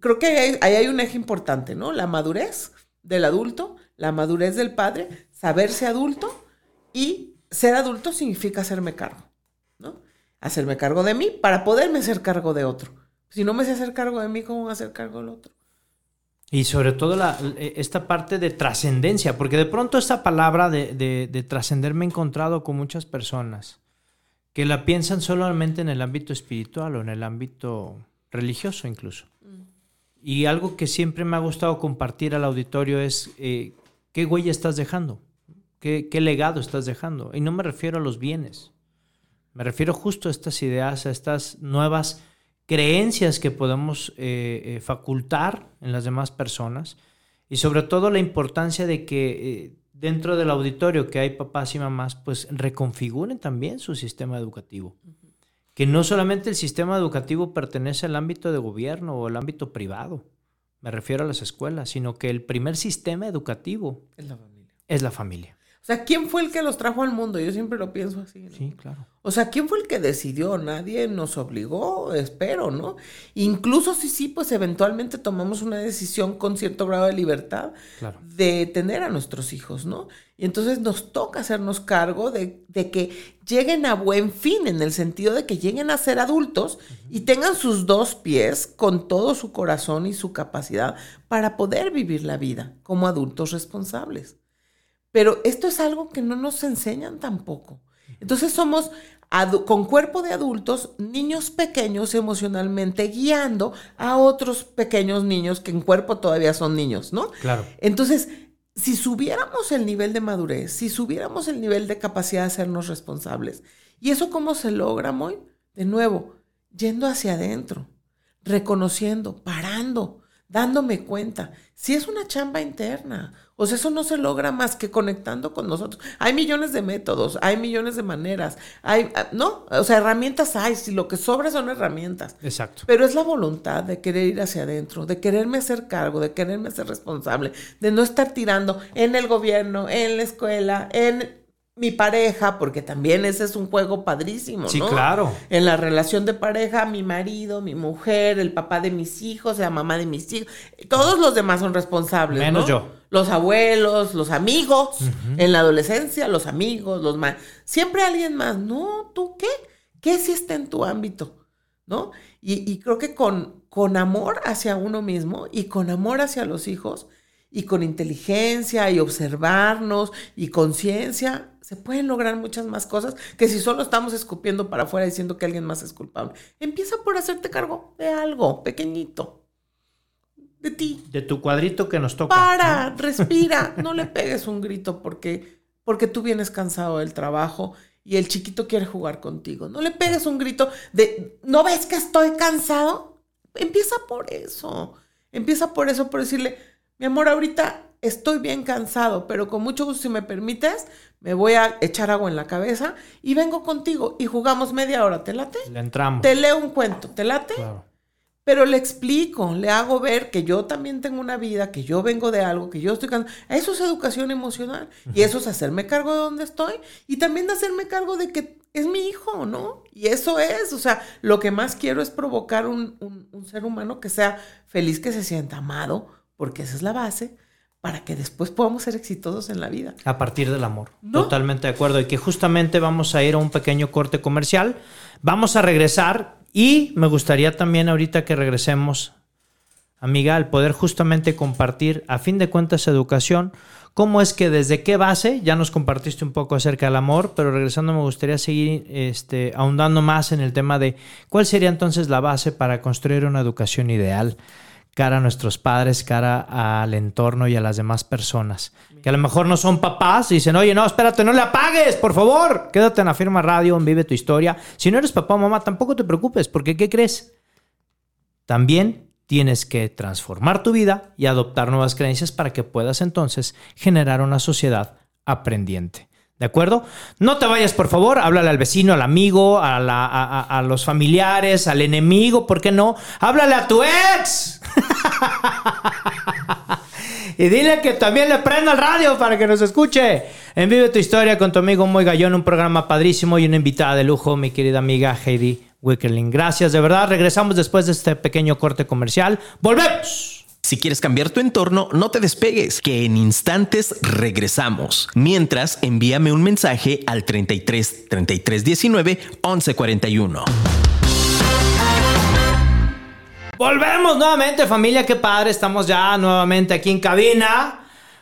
Creo que ahí hay, hay un eje importante, ¿no? La madurez del adulto, la madurez del padre, saberse adulto y ser adulto significa hacerme cargo, ¿no? Hacerme cargo de mí para poderme hacer cargo de otro. Si no me sé hacer cargo de mí, ¿cómo voy a hacer cargo del otro? Y sobre todo la, esta parte de trascendencia, porque de pronto esta palabra de, de, de trascender me he encontrado con muchas personas que la piensan solamente en el ámbito espiritual o en el ámbito religioso incluso. Y algo que siempre me ha gustado compartir al auditorio es eh, qué huella estás dejando, ¿Qué, qué legado estás dejando. Y no me refiero a los bienes, me refiero justo a estas ideas, a estas nuevas creencias que podemos eh, eh, facultar en las demás personas y sobre todo la importancia de que eh, dentro del auditorio que hay papás y mamás pues reconfiguren también su sistema educativo. Que no solamente el sistema educativo pertenece al ámbito de gobierno o al ámbito privado, me refiero a las escuelas, sino que el primer sistema educativo Es la familia. es la familia. O sea, ¿quién fue el que los trajo al mundo? Yo siempre lo pienso así. ¿no? Sí, claro. O sea, ¿quién fue el que decidió? Nadie nos obligó, espero, ¿no? Incluso si sí, pues eventualmente tomamos una decisión con cierto grado de libertad Claro. de tener a nuestros hijos, ¿no? Y entonces nos toca hacernos cargo de, de que lleguen a buen fin, en el sentido de que lleguen a ser adultos y tengan sus dos pies con todo su corazón y su capacidad para poder vivir la vida como adultos responsables. Pero esto es algo que no nos enseñan tampoco. Entonces somos con cuerpo de adultos, niños pequeños emocionalmente guiando a otros pequeños niños que en cuerpo todavía son niños, ¿no? Claro. Entonces, si subiéramos el nivel de madurez, si subiéramos el nivel de capacidad de hacernos responsables, ¿y eso cómo se logra, Moy? De nuevo, yendo hacia adentro, reconociendo, parando, dándome cuenta. Si es una chamba interna, o sea, eso no se logra más que conectando con nosotros. Hay millones de métodos, hay millones de maneras, hay, ah, ¿no? O sea, herramientas hay, si lo que sobra son herramientas. Exacto. Pero es la voluntad de querer ir hacia adentro, de quererme hacer cargo, de quererme ser responsable, de no estar tirando en el gobierno, en la escuela, en mi pareja, porque también ese es un juego padrísimo, Sí, ¿no? claro. En la relación de pareja, mi marido, mi mujer, el papá de mis hijos, la mamá de mis hijos, todos los demás son responsables. Menos ¿no? yo. Los abuelos, los amigos, en la adolescencia, los amigos, los más. Siempre alguien más. No, ¿tú qué? ¿Qué si está en tu ámbito? ¿No? Y, y creo que con, con amor hacia uno mismo y con amor hacia los hijos y con inteligencia y observarnos y conciencia, se pueden lograr muchas más cosas que si solo estamos escupiendo para afuera diciendo que alguien más es culpable. Empieza por hacerte cargo de algo pequeñito, de ti. De tu cuadrito que nos toca. Para, respira, no le pegues un grito porque, porque tú vienes cansado del trabajo y el chiquito quiere jugar contigo. No le pegues un grito de, ¿no ves que estoy cansado? Empieza por eso. Empieza por eso, por decirle, mi amor, ahorita estoy bien cansado, pero con mucho gusto, si me permites, me voy a echar agua en la cabeza y vengo contigo y jugamos media hora. ¿Te late? Le entramos. Te leo un cuento. ¿Te late? Claro. Pero le explico, le hago ver que yo también tengo una vida, que yo vengo de algo, que yo estoy cansado. Eso es educación emocional. Y eso es hacerme cargo de donde estoy. Y también de hacerme cargo de que es mi hijo, ¿no? Y eso es, o sea, lo que más quiero es provocar un, un- un ser humano que sea feliz, que se sienta amado, porque esa es la base, para que después podamos ser exitosos en la vida. A partir del amor. ¿No? Totalmente de acuerdo. Y que justamente vamos a ir a un pequeño corte comercial. Vamos a regresar y me gustaría también ahorita que regresemos, amiga, al poder justamente compartir, a fin de cuentas, educación. ¿Cómo es que desde qué base? Ya nos compartiste un poco acerca del amor, pero regresando me gustaría seguir este, ahondando más en el tema de cuál sería entonces la base para construir una educación ideal cara a nuestros padres, cara al entorno y a las demás personas. Que a lo mejor no son papás y dicen, oye, no, espérate, no le apagues, por favor. Quédate en la firma radio, en Vive tu Historia. Si no eres papá o mamá, tampoco te preocupes, porque ¿qué crees? También tienes que transformar tu vida y adoptar nuevas creencias para que puedas entonces generar una sociedad aprendiente. ¿De acuerdo? No te vayas, por favor. Háblale al vecino, al amigo, a, la- los familiares, al enemigo, ¿por qué no? Háblale a tu ex. y dile que también le prenda el radio para que nos escuche. En Vive tu Historia con tu amigo Moy Gallón, un programa padrísimo y una invitada de lujo, mi querida amiga Heidi Wickerling. Gracias, de verdad. Regresamos después de este pequeño corte comercial. ¡Volvemos! Si quieres cambiar tu entorno, no te despegues, que en instantes regresamos. Mientras, envíame un mensaje al 33 33 19 11 41. Volvemos nuevamente, familia, qué padre. Estamos ya nuevamente aquí en cabina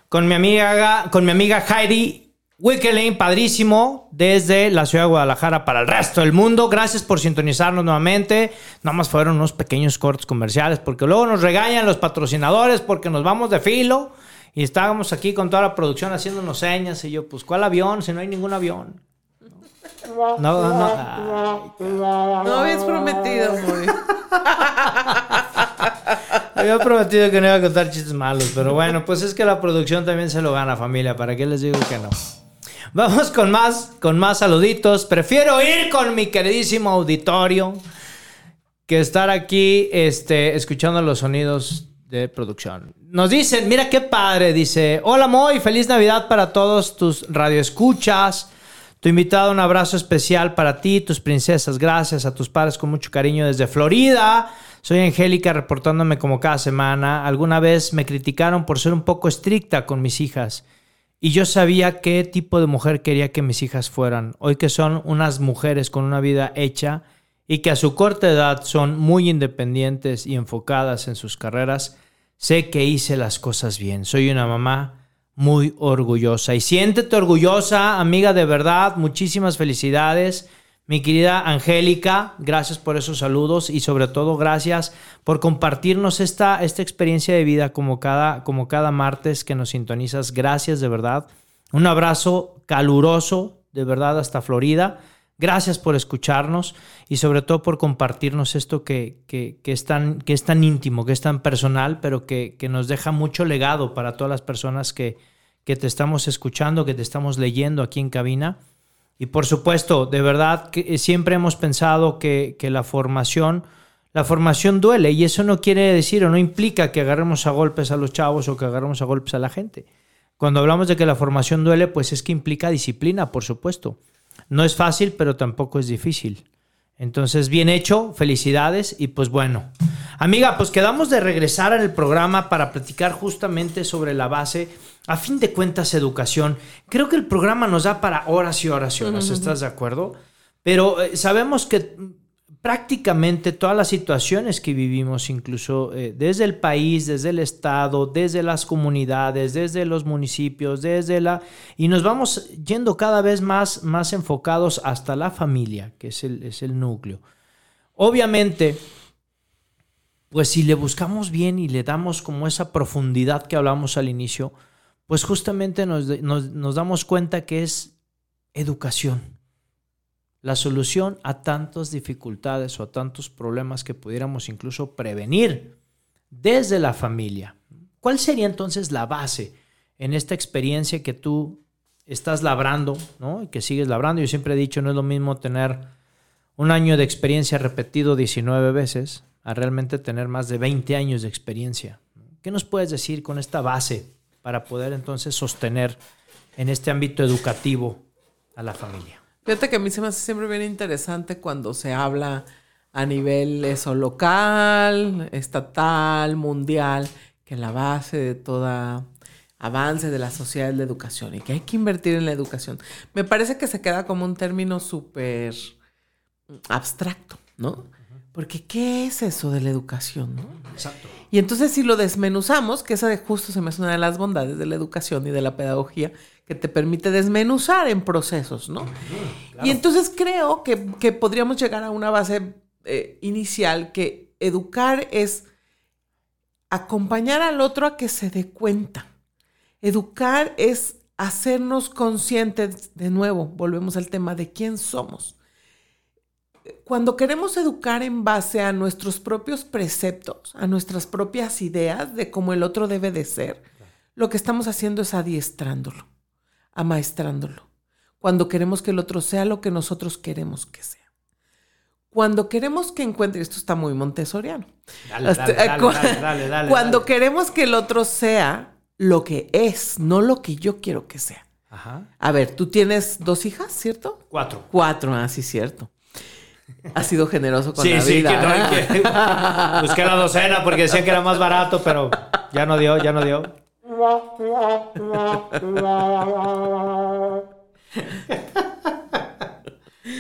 con mi amiga, con mi amiga Heidi Wickelin, padrísimo, desde la ciudad de Guadalajara para el resto del mundo. Gracias por sintonizarnos nuevamente. Nada más fueron unos pequeños cortes comerciales, porque luego nos regañan los patrocinadores porque nos vamos de filo. Y estábamos aquí con toda la producción haciéndonos señas. Y yo, pues, ¿cuál avión? Si no hay ningún avión. No, no. no habías prometido, muy. Había prometido que no iba a contar chistes malos, pero bueno, pues es que la producción también se lo gana, familia. ¿Para qué les digo que no? Vamos con más, con más saluditos. Prefiero ir con mi queridísimo auditorio que estar aquí este, escuchando los sonidos de producción. Nos dicen, mira qué padre, dice, hola Moy, feliz Navidad para todos tus radioescuchas. Tu invitado, un abrazo especial para ti, tus princesas. Gracias a tus padres con mucho cariño desde Florida. Soy Angélica reportándome como cada semana. Alguna vez me criticaron por ser un poco estricta con mis hijas. Y yo sabía qué tipo de mujer quería que mis hijas fueran. Hoy que son unas mujeres con una vida hecha y que a su corta edad son muy independientes y enfocadas en sus carreras, sé que hice las cosas bien. Soy una mamá muy orgullosa. Y siéntete orgullosa, amiga de verdad. Muchísimas felicidades. Mi querida Angélica, gracias por esos saludos y sobre todo gracias por compartirnos esta, esta experiencia de vida como cada, como cada martes que nos sintonizas. Gracias de verdad. Un abrazo caluroso, de verdad, hasta Florida. Gracias por escucharnos y sobre todo por compartirnos esto que, que, es, tan, que es tan íntimo, que es tan personal, pero que, que nos deja mucho legado para todas las personas que, que te estamos escuchando, que te estamos leyendo aquí en cabina. Y por supuesto, de verdad que siempre hemos pensado que, que, la formación, la formación duele y eso no quiere decir o no implica que agarremos a golpes a los chavos o que agarremos a golpes a la gente. Cuando hablamos de que la formación duele, pues es que implica disciplina, por supuesto. No es fácil, pero tampoco es difícil. Entonces, bien hecho, felicidades y pues bueno. Amiga, pues quedamos de regresar al programa para platicar justamente sobre la base, a fin de cuentas, educación. Creo que el programa nos da para horas y horas y horas, ¿estás de acuerdo? Pero eh, sabemos que prácticamente todas las situaciones que vivimos, incluso eh, desde el país, desde el Estado, desde las comunidades, desde los municipios, desde la... Y nos vamos yendo cada vez más, más enfocados hasta la familia, que es el, es el núcleo. Obviamente, pues si le buscamos bien y le damos como esa profundidad que hablamos al inicio, pues justamente nos, nos damos cuenta que es educación la solución a tantas dificultades o a tantos problemas que pudiéramos incluso prevenir desde la familia. ¿Cuál sería entonces la base en esta experiencia que tú estás labrando ¿no? y que sigues labrando? Yo siempre he dicho, no es lo mismo tener un año de experiencia repetido 19 veces a realmente tener más de 20 años de experiencia. ¿Qué nos puedes decir con esta base para poder entonces sostener en este ámbito educativo a la familia? Fíjate que a mí se me hace siempre bien interesante cuando se habla a nivel eso, local, estatal, mundial, que la base de toda avance de la sociedad es la educación y que hay que invertir en la educación. Me parece que se queda como un término súper abstracto, ¿no? Porque ¿qué es eso de la educación? ¿no? Exacto. Y entonces si lo desmenuzamos, que esa de justo se me hace una de las bondades de la educación y de la pedagogía, que te permite desmenuzar en procesos, ¿no? Y entonces creo que, podríamos llegar a una base eh, inicial que educar es acompañar al otro a que se dé cuenta. Educar es hacernos conscientes, de nuevo, volvemos al tema de quién somos. Cuando queremos educar en base a nuestros propios preceptos, a nuestras propias ideas de cómo el otro debe de ser, lo que estamos haciendo es adiestrándolo amaestrándolo. Cuando queremos que el otro sea lo que nosotros queremos que sea. Cuando queremos que encuentre, esto está muy montessoriano. Cuando queremos que el otro sea lo que es, no lo que yo quiero que sea. A ver, tú tienes dos hijas, ¿cierto? Cuatro. Cuatro, así ah, cierto. Ha sido generoso con Sí, la sí, vida. que no hay que- Busqué la docena porque decían que era más barato, pero ya no dio, ya no dio.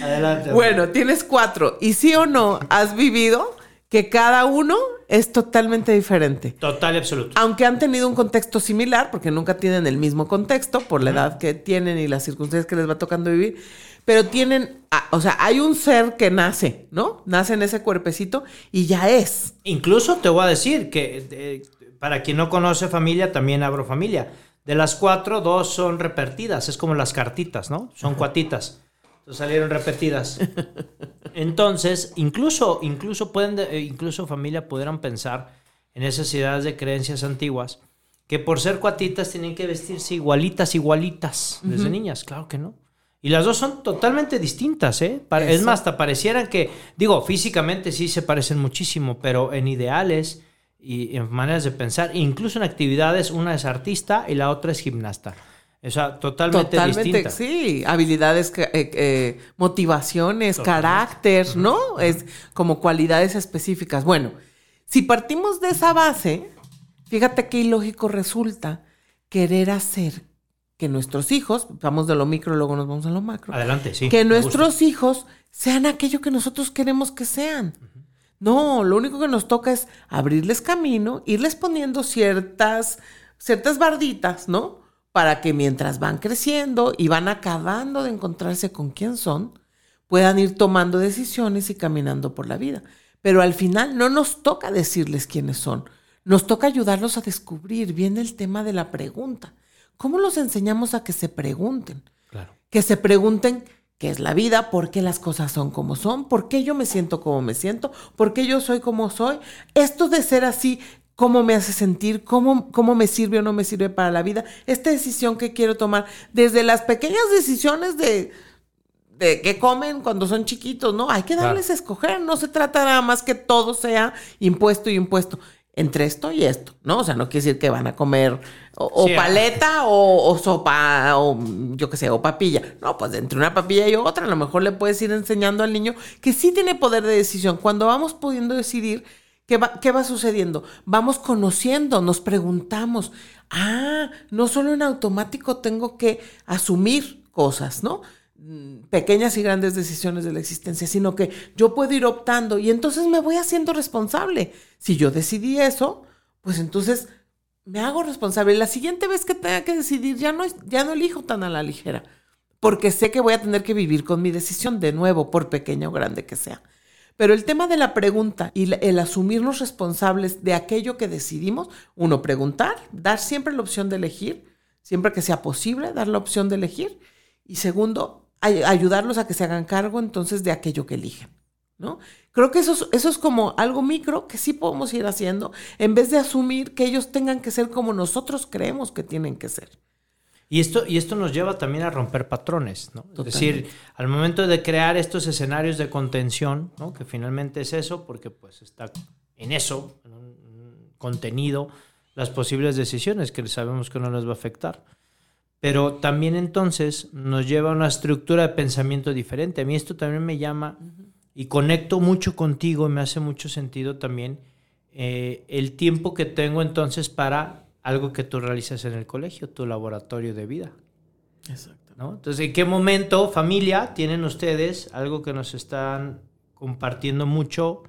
Adelante. Bueno, tienes cuatro. Y sí o no, has vivido que cada uno es totalmente diferente. Total y absoluto. Aunque han tenido un contexto similar, porque nunca tienen el mismo contexto por la edad que tienen y las circunstancias que les va tocando vivir, pero tienen, ah, o sea, hay un ser que nace, ¿no? Nace en ese cuerpecito y ya es. Incluso te voy a decir que eh, para quien no conoce familia, también abro familia. De las cuatro, dos son repetidas. Es como las cartitas, ¿no? Son cuatitas. Entonces salieron repetidas. Entonces, incluso, incluso pueden, eh, incluso familia pudieran pensar en esas ideas de creencias antiguas que por ser cuatitas tienen que vestirse igualitas, igualitas desde niñas. Claro que no. Y las dos son totalmente distintas, ¿eh? Es más, hasta parecieran que, digo, físicamente sí se parecen muchísimo, pero en ideales y en maneras de pensar, incluso en actividades, una es artista y la otra es gimnasta. O sea, totalmente, Totalmente, distinta. sí. Habilidades, eh, eh, motivaciones, Totalmente. carácter, ¿no? Es como cualidades específicas. Bueno, si partimos de esa base, fíjate qué ilógico resulta querer hacer que nuestros hijos, vamos de lo micro, luego nos vamos a lo macro, Adelante, sí. que gusta. nuestros hijos sean aquello que nosotros queremos que sean. No, lo único que nos toca es abrirles camino, irles poniendo ciertas, ciertas barditas, ¿no? Para que mientras van creciendo y van acabando de encontrarse con quién son, puedan ir tomando decisiones y caminando por la vida. Pero al final no nos toca decirles quiénes son, nos toca ayudarlos a descubrir. Viene el tema de la pregunta. ¿Cómo los enseñamos a que se pregunten? Claro. que se pregunten qué es la vida, por qué las cosas son como son, por qué yo me siento como me siento, por qué yo soy como soy. Esto de ser así, cómo me hace sentir, cómo, cómo me sirve o no me sirve para la vida, esta decisión que quiero tomar, desde las pequeñas decisiones de, de qué comen cuando son chiquitos, ¿no? Hay que Claro. darles a escoger, no se trata nada más que todo sea impuesto y impuesto. Entre esto y esto, ¿no? O sea, no quiere decir que van a comer o, o Sí, ah. paleta o, o sopa o yo qué sé, o papilla. No, pues entre una papilla y otra, a lo mejor le puedes ir enseñando al niño que sí tiene poder de decisión. Cuando vamos pudiendo decidir, ¿qué va, qué va sucediendo? Vamos conociendo, nos preguntamos, ah, no solo en automático tengo que asumir cosas, ¿no? Mm, pequeñas y grandes decisiones de la existencia, sino que yo puedo ir optando y entonces me voy haciendo responsable. Si yo decidí eso, pues entonces me hago responsable. La siguiente vez que tenga que decidir, ya no, ya no elijo tan a la ligera, porque sé que voy a tener que vivir con mi decisión de nuevo, por pequeña o grande que sea. Pero el tema de la pregunta y el asumirnos responsables de aquello que decidimos, uno, preguntar, dar siempre la opción de elegir, siempre que sea posible, dar la opción de elegir. Y segundo, ayudarlos a que se hagan cargo entonces de aquello que eligen. ¿no? Creo que eso es, eso es como algo micro que sí podemos ir haciendo, en vez de asumir que ellos tengan que ser como nosotros creemos que tienen que ser. Y esto, y esto nos lleva también a romper patrones, ¿no? Es decir, al momento de crear estos escenarios de contención, ¿no? Que finalmente es eso, porque pues está en eso, en un, un contenido, las posibles decisiones que sabemos que no les va a afectar. Pero también entonces nos lleva a una estructura de pensamiento diferente. A mí esto también me llama y conecto mucho contigo y me hace mucho sentido también eh, el tiempo que tengo entonces para algo que tú realizas en el colegio, tu laboratorio de vida. Exacto. ¿no? Entonces, ¿en qué momento, familia, tienen ustedes algo que nos están compartiendo mucho,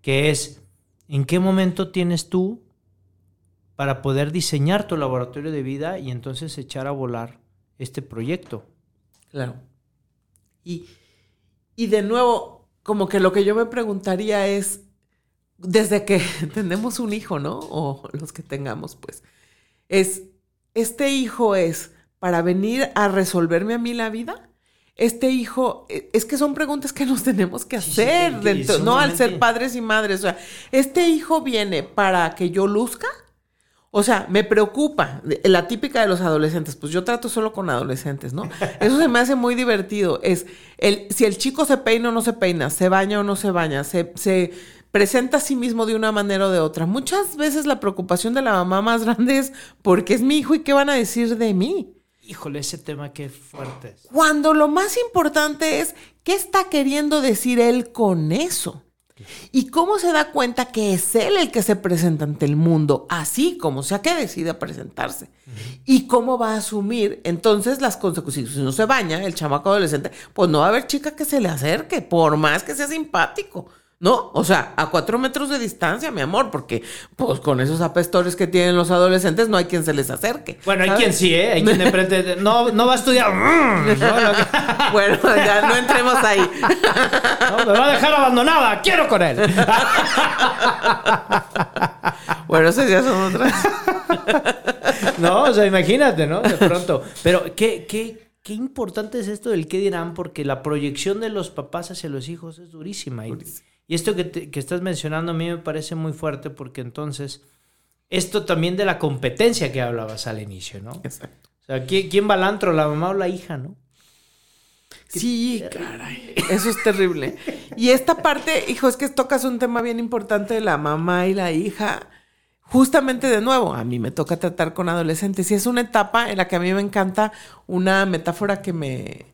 que es, ¿en qué momento tienes tú para poder diseñar tu laboratorio de vida y entonces echar a volar este proyecto? Claro. Y, y de nuevo, como que lo que yo me preguntaría es, desde que tenemos un hijo, ¿no? O los que tengamos, pues, es, ¿este hijo es para venir a resolverme a mí la vida? Este hijo, eh, es que son preguntas que nos tenemos que Sí, sí, hacer, dentro- ¿no? Al ser padres y madres. O sea, ¿este hijo viene para que yo luzca? O sea, me preocupa la típica de los adolescentes. Pues yo trato solo con adolescentes, ¿no? Eso se me hace muy divertido. Es el, si el chico se peina o no se peina, se baña o no se baña, se, se presenta a sí mismo de una manera o de otra. Muchas veces la preocupación de la mamá más grande es porque es mi hijo y qué van a decir de mí. Híjole, ese tema qué fuerte es. Cuando lo más importante es qué está queriendo decir él con eso. Y cómo se da cuenta que es él el que se presenta ante el mundo, así como sea que decida presentarse. Y cómo va a asumir entonces las consecuencias. Si no se baña el chamaco adolescente, pues no va a haber chica que se le acerque, por más que sea simpático. ¿No? O sea, a cuatro metros de distancia, mi amor, porque pues con esos apestores que tienen los adolescentes no hay quien se les acerque. Bueno, hay quien sí, ¿eh? Hay quien de frente, no, no va a estudiar. No, bueno, ya no entremos ahí. no, me va a dejar abandonada, quiero con él. bueno, esas ya son otras. No, o sea, imagínate, ¿no? De pronto. Pero qué, qué, qué importante es esto del qué dirán, porque la proyección de los papás hacia los hijos es durísima. Y, y esto que, te- que estás mencionando a mí me parece muy fuerte porque entonces, esto también de la competencia que hablabas al inicio, ¿no? Exacto. O sea, ¿quién, quién va al antro, la mamá o la hija, no? Sí, caray. Eso es terrible. Y esta parte, hijo, es que tocas un tema bien importante de la mamá y la hija. Justamente de nuevo, a mí me toca tratar con adolescentes y es una etapa en la que a mí me encanta una metáfora que me,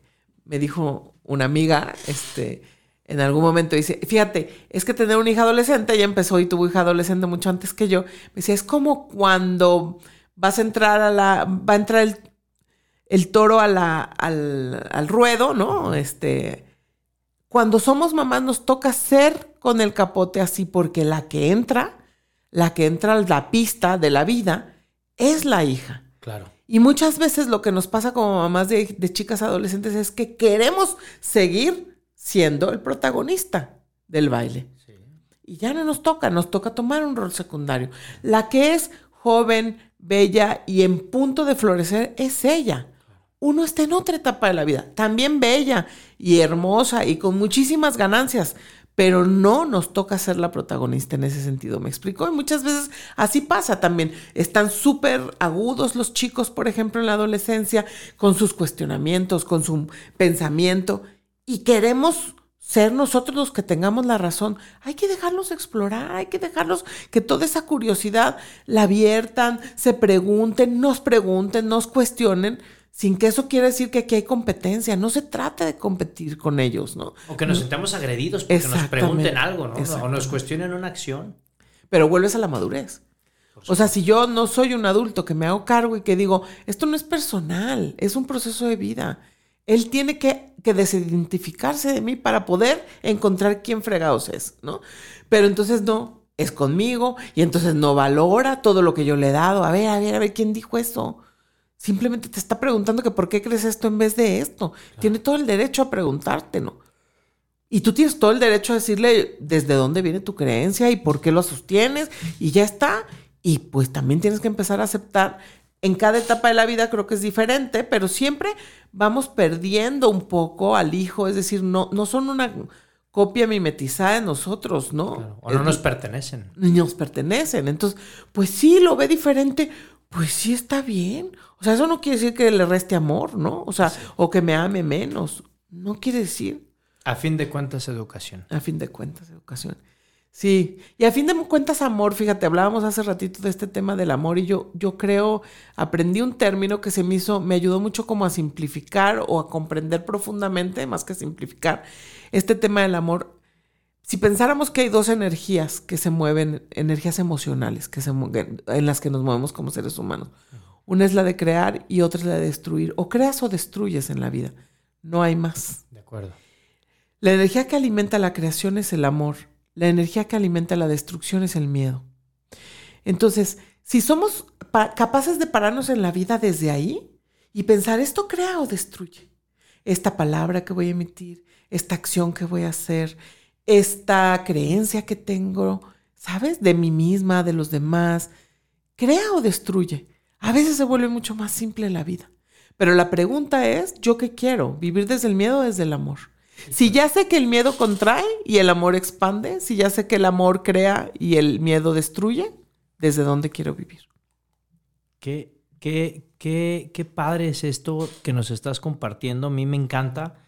me dijo una amiga, este, en algún momento dice, fíjate, es que tener una hija adolescente, ella empezó y tuvo hija adolescente mucho antes que yo, me decía, es como cuando vas a entrar a la, va a entrar el, el toro a la, al, al ruedo, ¿no? Este, cuando somos mamás nos toca ser con el capote así porque la que entra, la que entra a la pista de la vida es la hija. Claro. Y muchas veces lo que nos pasa como mamás de, de chicas adolescentes es que queremos seguir siendo el protagonista del baile. Y ya no nos toca, nos toca tomar un rol secundario. La que es joven, bella y en punto de florecer es ella. Uno está en otra etapa de la vida, también bella y hermosa y con muchísimas ganancias, pero no nos toca ser la protagonista en ese sentido, ¿me explico? Y muchas veces así pasa también. Están súper agudos los chicos, por ejemplo, en la adolescencia, con sus cuestionamientos, con su pensamiento, y queremos ser nosotros los que tengamos la razón. Hay que dejarlos explorar, hay que dejarlos que toda esa curiosidad la viertan, se pregunten, nos pregunten, nos cuestionen, sin que eso quiera decir que aquí hay competencia. No se trata de competir con ellos, ¿no? O que nos sintamos agredidos porque nos pregunten algo, ¿no? O nos cuestionen una acción. Pero vuelves a la madurez. O sea, si yo no soy un adulto que me hago cargo y que digo, esto no es personal, es un proceso de vida. Él tiene que, que desidentificarse de mí para poder encontrar quién fregados es, ¿no? Pero entonces no, es conmigo y entonces no valora todo lo que yo le he dado. A ver, a ver, a ver, ¿quién dijo eso? Simplemente te está preguntando que por qué crees esto en vez de esto. Tiene todo el derecho a preguntarte, ¿no? Y tú tienes todo el derecho a decirle desde dónde viene tu creencia y por qué lo sostienes y ya está. Y pues también tienes que empezar a aceptar. En cada etapa de la vida creo que es diferente, pero siempre vamos perdiendo un poco al hijo, es decir, no, no son una copia mimetizada de nosotros, ¿no? Claro. O no Es- nos pertenecen. nos pertenecen. Entonces, pues sí, lo ve diferente, pues sí está bien. O sea, eso no quiere decir que le reste amor, ¿no? O sea, o que me ame menos. No quiere decir, A fin de cuentas, educación. a fin de cuentas, educación. Sí, y a fin de cuentas, amor, fíjate, hablábamos hace ratito de este tema del amor y yo, yo creo, aprendí un término que se me hizo, me ayudó mucho como a simplificar o a comprender profundamente, más que simplificar, este tema del amor. Si pensáramos que hay dos energías que se mueven, energías emocionales, que se mueven, en las que nos movemos como seres humanos. Una es la de crear y otra es la de destruir. O creas o destruyes en la vida. No hay más. De acuerdo. La energía que alimenta la creación es el amor. La energía que alimenta la destrucción es el miedo. Entonces, si somos pa- capaces de pararnos en la vida desde ahí y pensar, ¿esto crea o destruye? Esta palabra que voy a emitir, esta acción que voy a hacer, esta creencia que tengo, ¿sabes? De mí misma, de los demás, ¿crea o destruye? A veces se vuelve mucho más simple la vida. Pero la pregunta es, ¿yo qué quiero? ¿Vivir desde el miedo o desde el amor? Si ya sé que el miedo contrae y el amor expande, si ya sé que el amor crea y el miedo destruye, ¿desde dónde quiero vivir? Qué, qué, qué, qué padre es esto que nos estás compartiendo. A mí me encanta.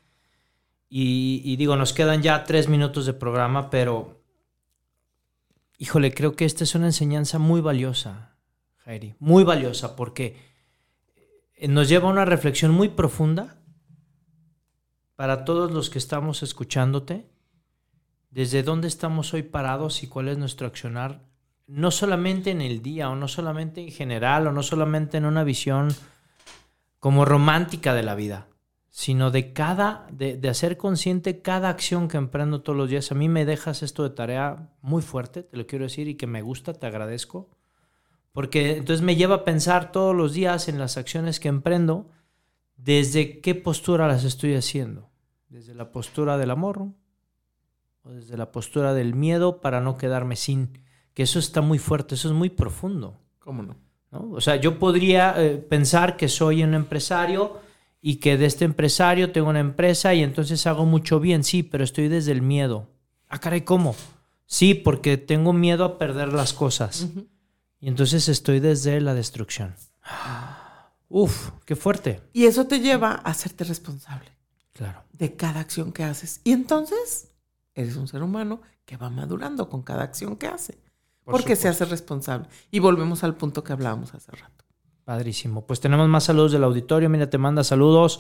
Y, y digo, nos quedan ya tres minutos de programa, pero híjole, creo que esta es una enseñanza muy valiosa, Jairi. Muy valiosa, porque nos lleva a una reflexión muy profunda para todos los que estamos escuchándote, desde dónde estamos hoy parados y cuál es nuestro accionar, no solamente en el día o no solamente en general o no solamente en una visión como romántica de la vida, sino de cada, de, hacer consciente cada acción que emprendo todos los días. A mí me dejas esto de tarea muy fuerte, te lo quiero decir, y que me gusta, te agradezco, porque entonces me lleva a pensar todos los días en las acciones que emprendo, desde qué postura las estoy haciendo, desde la postura del amor o desde la postura del miedo para no quedarme sin, que eso está muy fuerte, eso es muy profundo. ¿Cómo no? ¿no? O sea, yo podría eh, pensar que soy un empresario y que de este empresario tengo una empresa y entonces hago mucho bien, sí, pero estoy desde el miedo. Ah, caray, ¿cómo? Sí, porque tengo miedo a perder las cosas. Uh -huh. Y entonces estoy desde la destrucción. Uf, qué fuerte. Y eso te lleva a hacerte responsable. Claro. De cada acción que haces. Y entonces eres un ser humano que va madurando con cada acción que hace. Por porque supuesto. se hace responsable. Y volvemos al punto que hablábamos hace rato. Padrísimo. Pues tenemos más saludos del auditorio. Mira, te manda saludos.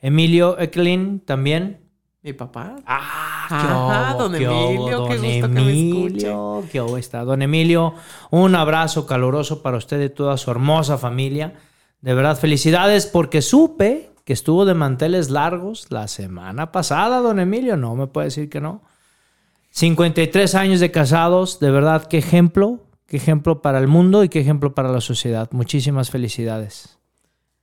Emilio Eklin también. Mi papá. Ah, qué Ajá, obo, don qué Emilio, obo, qué gusto que me Emilio, qué está. Don Emilio, un abrazo caluroso para usted y toda su hermosa familia. De verdad, felicidades porque supe que estuvo de manteles largos la semana pasada, don Emilio. No me puede decir que no. 53 años de casados, de verdad, qué ejemplo, qué ejemplo para el mundo y qué ejemplo para la sociedad. Muchísimas felicidades.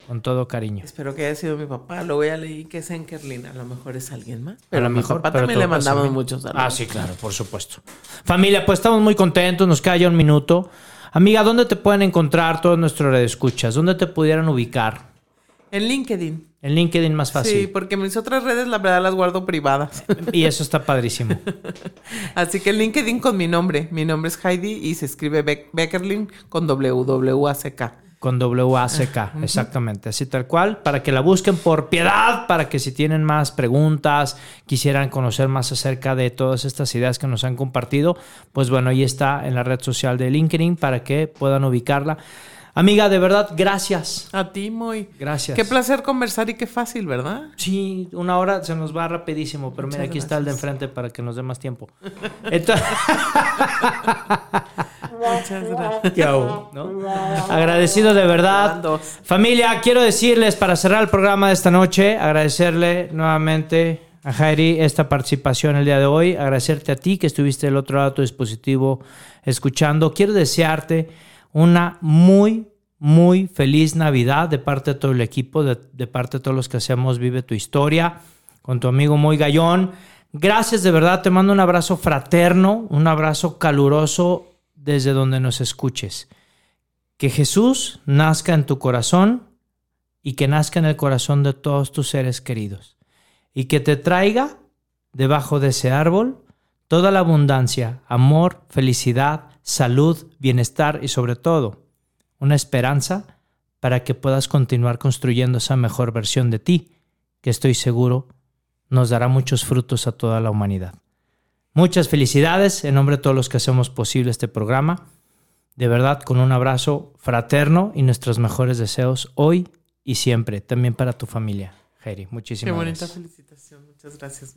Con todo cariño. Espero que haya sido mi papá. Lo voy a leer que es Enkerlin. A lo mejor es alguien más. Pero A mi mejor, papá pero también le mandamos muchos saludos. Ah, sí, claro, por supuesto. Familia, pues estamos muy contentos, nos queda ya un minuto. Amiga, ¿dónde te pueden encontrar todos nuestros escuchas? ¿Dónde te pudieran ubicar? En LinkedIn. En LinkedIn más Sí, fácil. porque mis otras redes, la verdad, las guardo privadas. Y eso está padrísimo. Así que LinkedIn con mi nombre. Mi nombre es Heidi y se escribe Be- Beckerlin con WWACK. Con WACK, exactamente, así tal cual, para que la busquen por piedad, para que si tienen más preguntas, quisieran conocer más acerca de todas estas ideas que nos han compartido, pues bueno, ahí está en la red social de LinkedIn para que puedan ubicarla. Amiga, de verdad, gracias. A ti, muy. Gracias. Qué placer conversar y qué fácil, ¿verdad? Sí, una hora se nos va rapidísimo, pero mira, aquí está el de enfrente para que nos dé más tiempo. Entonces, Muchas gracias. ¿qué hago, no? Agradecido de verdad. Familia, quiero decirles para cerrar el programa de esta noche, agradecerle nuevamente a Jairi esta participación el día de hoy, agradecerte a ti que estuviste del otro lado de tu dispositivo escuchando. Quiero desearte una muy, muy feliz Navidad de parte de todo el equipo, de, de parte de todos los que hacemos Vive tu Historia, con tu amigo Moy Gallón. Gracias de verdad, te mando un abrazo fraterno, un abrazo caluroso desde donde nos escuches. Que Jesús nazca en tu corazón y que nazca en el corazón de todos tus seres queridos. Y que te traiga debajo de ese árbol toda la abundancia, amor, felicidad, salud, bienestar y sobre todo una esperanza para que puedas continuar construyendo esa mejor versión de ti, que estoy seguro nos dará muchos frutos a toda la humanidad. Muchas felicidades en nombre de todos los que hacemos posible este programa. De verdad, con un abrazo fraterno y nuestros mejores deseos hoy y siempre, también para tu familia. Jerry, Qué muchísimas bonita gracias. felicitación. Muchas gracias.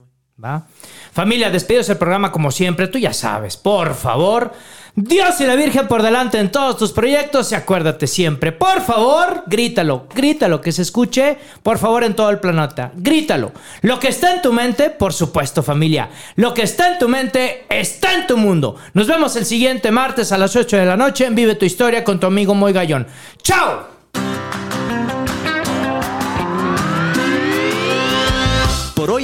Familia, despedidos el programa como siempre. Tú ya sabes, por favor, Dios y la Virgen por delante en todos tus proyectos y acuérdate siempre, por favor, grítalo, grítalo, que se escuche, por favor, en todo el planeta. Grítalo. Lo que está en tu mente, por supuesto, familia. Lo que está en tu mente está en tu mundo. Nos vemos el siguiente martes a las 8 de la noche en Vive tu Historia con tu amigo Moy Gallón. ¡Chao!